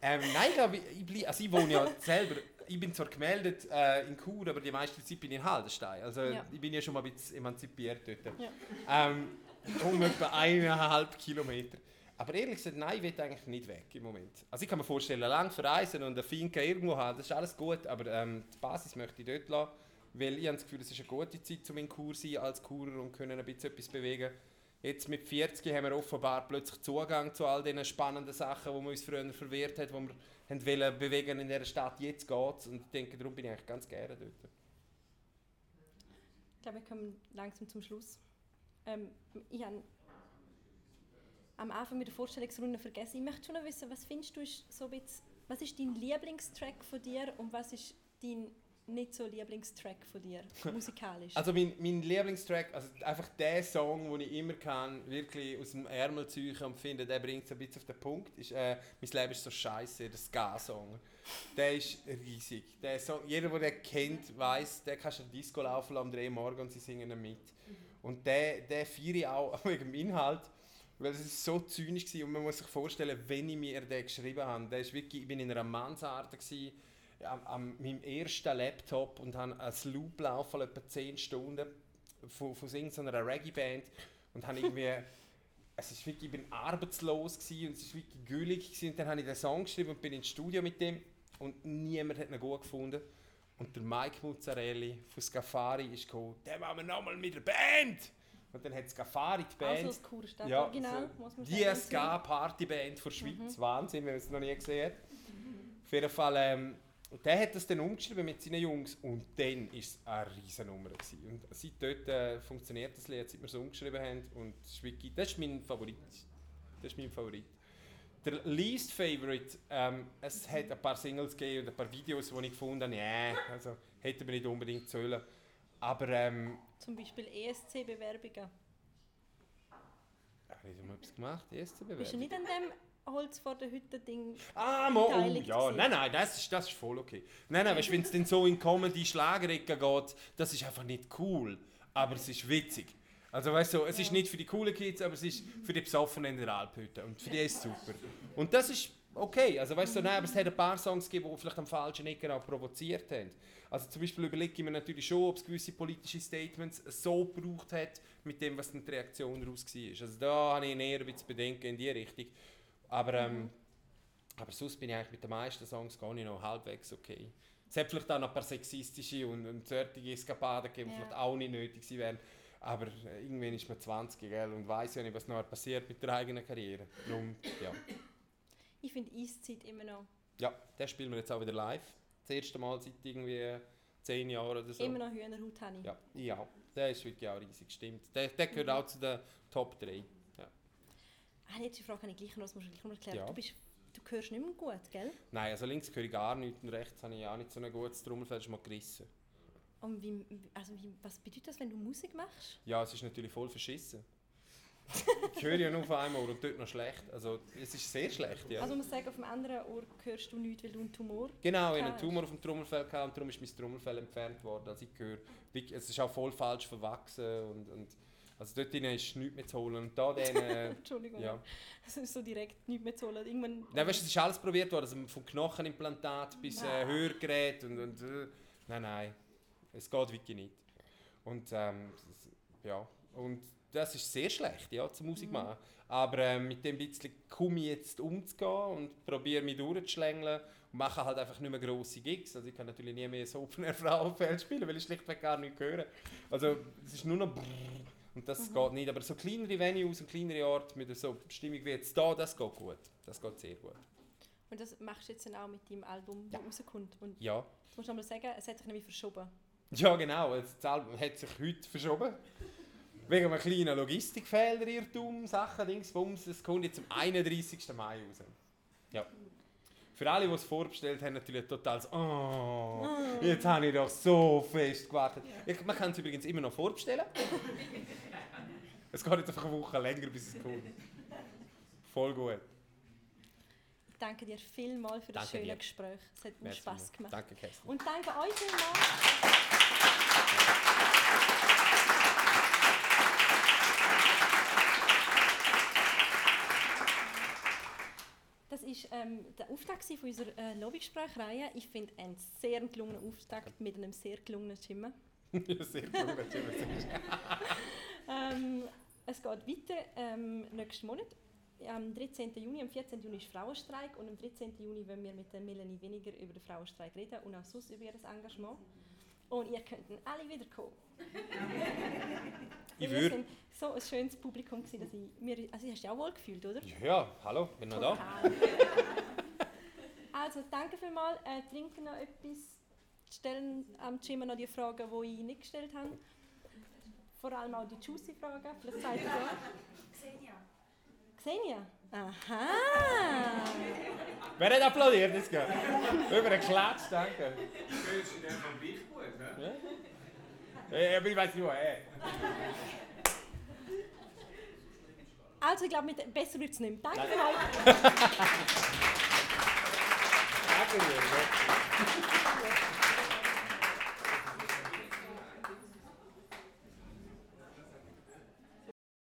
Ähm, nein, ich glaube, ich, bleib, also ich wohne ja selber, ich bin zwar gemeldet äh, in Chur, aber die meiste Zeit bin ich in Haldenstein. Also Ja. ich bin ja schon mal ein bisschen emanzipiert dort. Ja. Ähm, um etwa eineinhalb Kilometer. Aber ehrlich gesagt, nein, ich will eigentlich nicht weg im Moment. Also ich kann mir vorstellen, lang verreisen und eine Finca irgendwo haben, das ist alles gut, aber ähm, die Basis möchte ich dort lassen, weil ich habe das Gefühl, es ist eine gute Zeit, um in Kur zu sein als Kurer und können ein bisschen etwas bewegen. Jetzt mit 40 haben wir offenbar plötzlich Zugang zu all diesen spannenden Sachen, die wir uns früher verwehrt haben, die wir bewegen in dieser Stadt. Jetzt geht es und ich denke, darum bin ich eigentlich ganz gerne dort. Ich glaube, wir kommen langsam zum Schluss. Ähm, ich habe am Anfang mit der Vorstellungsrunde vergessen. Ich möchte schon noch wissen, was findest du ist so ein bisschen, was ist dein Lieblingstrack von dir und was ist dein nicht so Lieblingstrack von dir, musikalisch? Also mein, mein Lieblingstrack, also einfach der Song, den ich immer kann, wirklich aus dem Ärmel ziehen und finde, der bringt es ein bisschen auf den Punkt, ist äh, «Mein Leben ist so scheiße», der Ska-Song. Der ist riesig. Der Song, jeder, der den kennt, weiß, der kannst du in der Disco laufen um 3 Uhr morgens und sie singen ihn mit. Und der, der feiere ich auch wegen dem Inhalt, weil es ist so zynisch war und man muss sich vorstellen, wenn ich mir den geschrieben habe, der ist wirklich, ich bin in einer Mansarde gewesen, an, an meinem ersten Laptop und habe ein Loop laufen, etwa 10 Stunden von, von irgendeiner Reggae-Band und habe irgendwie es ist wirklich, ich bin arbeitslos gewesen und es ist wirklich güllig gewesen. und dann habe ich den Song geschrieben und bin ins Studio mit dem und niemand hat ihn gut gefunden und der Mike Muzzarelli von Scafari ist gekommen, den machen wir nochmal mit der Band und dann hat Scafari die Band also das coole Stadt ja, Original, so muss man die. SK-Partyband der Schweiz. Wahnsinn, wenn man es noch nie gesehen hat. Auf jeden Fall, ähm, der hat das dann umgeschrieben mit seinen Jungs und dann war es eine riesen Nummer. Gewesen. Und seit dort äh, funktioniert das Lied, seit wir es umgeschrieben haben. Und das ist, wirklich, das ist mein Favorit. Das ist mein Favorit. Der least favorite, ähm, es hat ein paar Singles gegeben und ein paar Videos, die ich gefunden habe, ja, also hätte man nicht unbedingt sollen. Aber ähm, Zum Beispiel ESC-Bewerbungen. habe ich mal etwas gemacht? Erste Bist du nicht an dem Holz vor der Hütte Ding? Ah, mo, oh, ja, nein, nein, das ist, das ist voll okay. Nein, nein, weißt, wenn es dann so in Comedy Schlagerecke geht, das ist einfach nicht cool, aber es ist witzig. Also weißt du, es ist Ja. nicht für die coolen Kids, aber es ist für die Besoffenen in der Alphütte und für die ist es super. Und das ist okay, also weißt du, nein, aber es hat ein paar Songs gegeben, die vielleicht am falschen Ecken auch provoziert haben. Also zum Beispiel überlege ich mir natürlich schon, ob es gewisse politische Statements so gebraucht hat, mit dem, was dann die Reaktion daraus war. Also da habe ich eher ein bisschen Bedenken in die Richtung. Aber, ähm, aber sonst bin ich eigentlich mit den meisten Songs gar nicht noch halbwegs okay. Es hat vielleicht auch noch ein paar sexistische und, und zärtige Eskapaden gegeben, die Ja. vielleicht auch nicht nötig gewesen wären. Aber irgendwann ist man 20 gell, und weiß ja nicht, was noch passiert mit der eigenen Karriere. Darum, ja. Ich finde Eiszeit immer noch, ja, den spielen wir jetzt auch wieder live. Das erste Mal seit irgendwie 10 Jahren oder so. immer noch Hühnerhaut habe ich. Ja, ja, der ist wirklich auch riesig, stimmt. Der, der gehört auch zu den Top 3. Ah, letzte Frage habe ich gleich noch, das musst du gleich noch erklären. Ja. Du, bist, du hörst nicht mehr gut, gell? Nein, also links höre ich gar nichts und rechts habe ich auch nicht so ein gutes Trommelfell, das ist mal gerissen. Und wie, also wie, was bedeutet das, wenn du Musik machst? Ja, es ist natürlich voll verschissen. Ich höre ja nur auf einmal und dort noch schlecht. Also es ist sehr schlecht, ja. Also man muss sagen, auf dem anderen Ohr hörst du nichts, weil du einen Tumor genau, ich hatte einen. Tumor auf dem Trommelfell gehabt und darum ist mein Trommelfell entfernt worden. Also ich höre, es ist auch voll falsch verwachsen und, und also dort drin ist nichts mehr zu holen. Und da dann, äh, Entschuldigung, ja. es ist so direkt nichts mehr zu holen. Irgendwann, Nein, weißt du, es ist alles probiert worden, also vom Knochenimplantat bis äh. Hörgerät und, und äh, nein, nein, es geht wirklich nicht. Und ähm, ja, und das ist sehr schlecht, ja, zur Musik Mhm. machen. Aber ähm, mit dem bisschen komme ich jetzt umzugehen und probiere mich durchzuschlängeln und mache halt einfach nicht mehr grosse Gigs. Also ich kann natürlich nie mehr so Open Air Frauenfeld spielen, weil ich schlichtweg gar nicht höre. Also es ist nur noch brrr. Und das geht nicht. Aber so kleinere Venues und kleinere Orte mit so Stimmung wie jetzt da, das geht gut. Das geht sehr gut. Und das machst du jetzt dann auch mit deinem Album, das rauskommt. Und Ja. musst du noch mal sagen, es hat sich nämlich verschoben. Ja, genau. Das Album hat sich heute verschoben. Wegen einem kleinen Logistikfehler, Irrtum, Sachen, Dingsbums. Es kommt jetzt am 31. Mai raus. Ja. Für alle, die es vorbestellt haben, natürlich ein totales «Oh, jetzt habe ich doch so fest gewartet». Ich, man kann es übrigens immer noch vorbestellen. es geht jetzt einfach eine Woche länger, bis es kommt. Voll gut. Ich danke dir vielmals für das Danke schöne dir. Gespräch. Es hat mir Spass gemacht. Danke, Kerstin. Und danke euch vielmals. Das war ähm, der Auftakt von unserer äh, Lobbygesprächreihe. Ich finde einen sehr gelungenen Auftakt mit einem sehr gelungenen Schimmer. Ja, sehr das sagst. Ähm, es geht weiter ähm, nächsten Monat. Am 13. Juni, am 14. Juni ist Frauenstreik und am 13. Juni wollen wir mit der Melanie weniger über den Frauenstreik reden und auch sonst über ihr Engagement. Und ihr könnt dann alle wieder kommen. Ich Wir sind so ein schönes Publikum gewesen, dass ich mir, also hast du dich auch wohl gefühlt, oder? Ja, hallo, bin noch da. Also danke vielmals. Äh, trinken noch etwas. Stellen am Jimmer noch die Fragen, die ich nicht gestellt habe. Vor allem auch die Juicy-Fragen. Vielleicht sagt ihr so. Xenia. Aha! Wer hat applaudiert? Das geht. Über einen Klatsch, danke. Kennst du den vom Bichbuch, ne? Ja, aber ich weiß nicht, wo er Also ich glaube, mit- besser wird es nicht. Danke vielmals. Danke dir.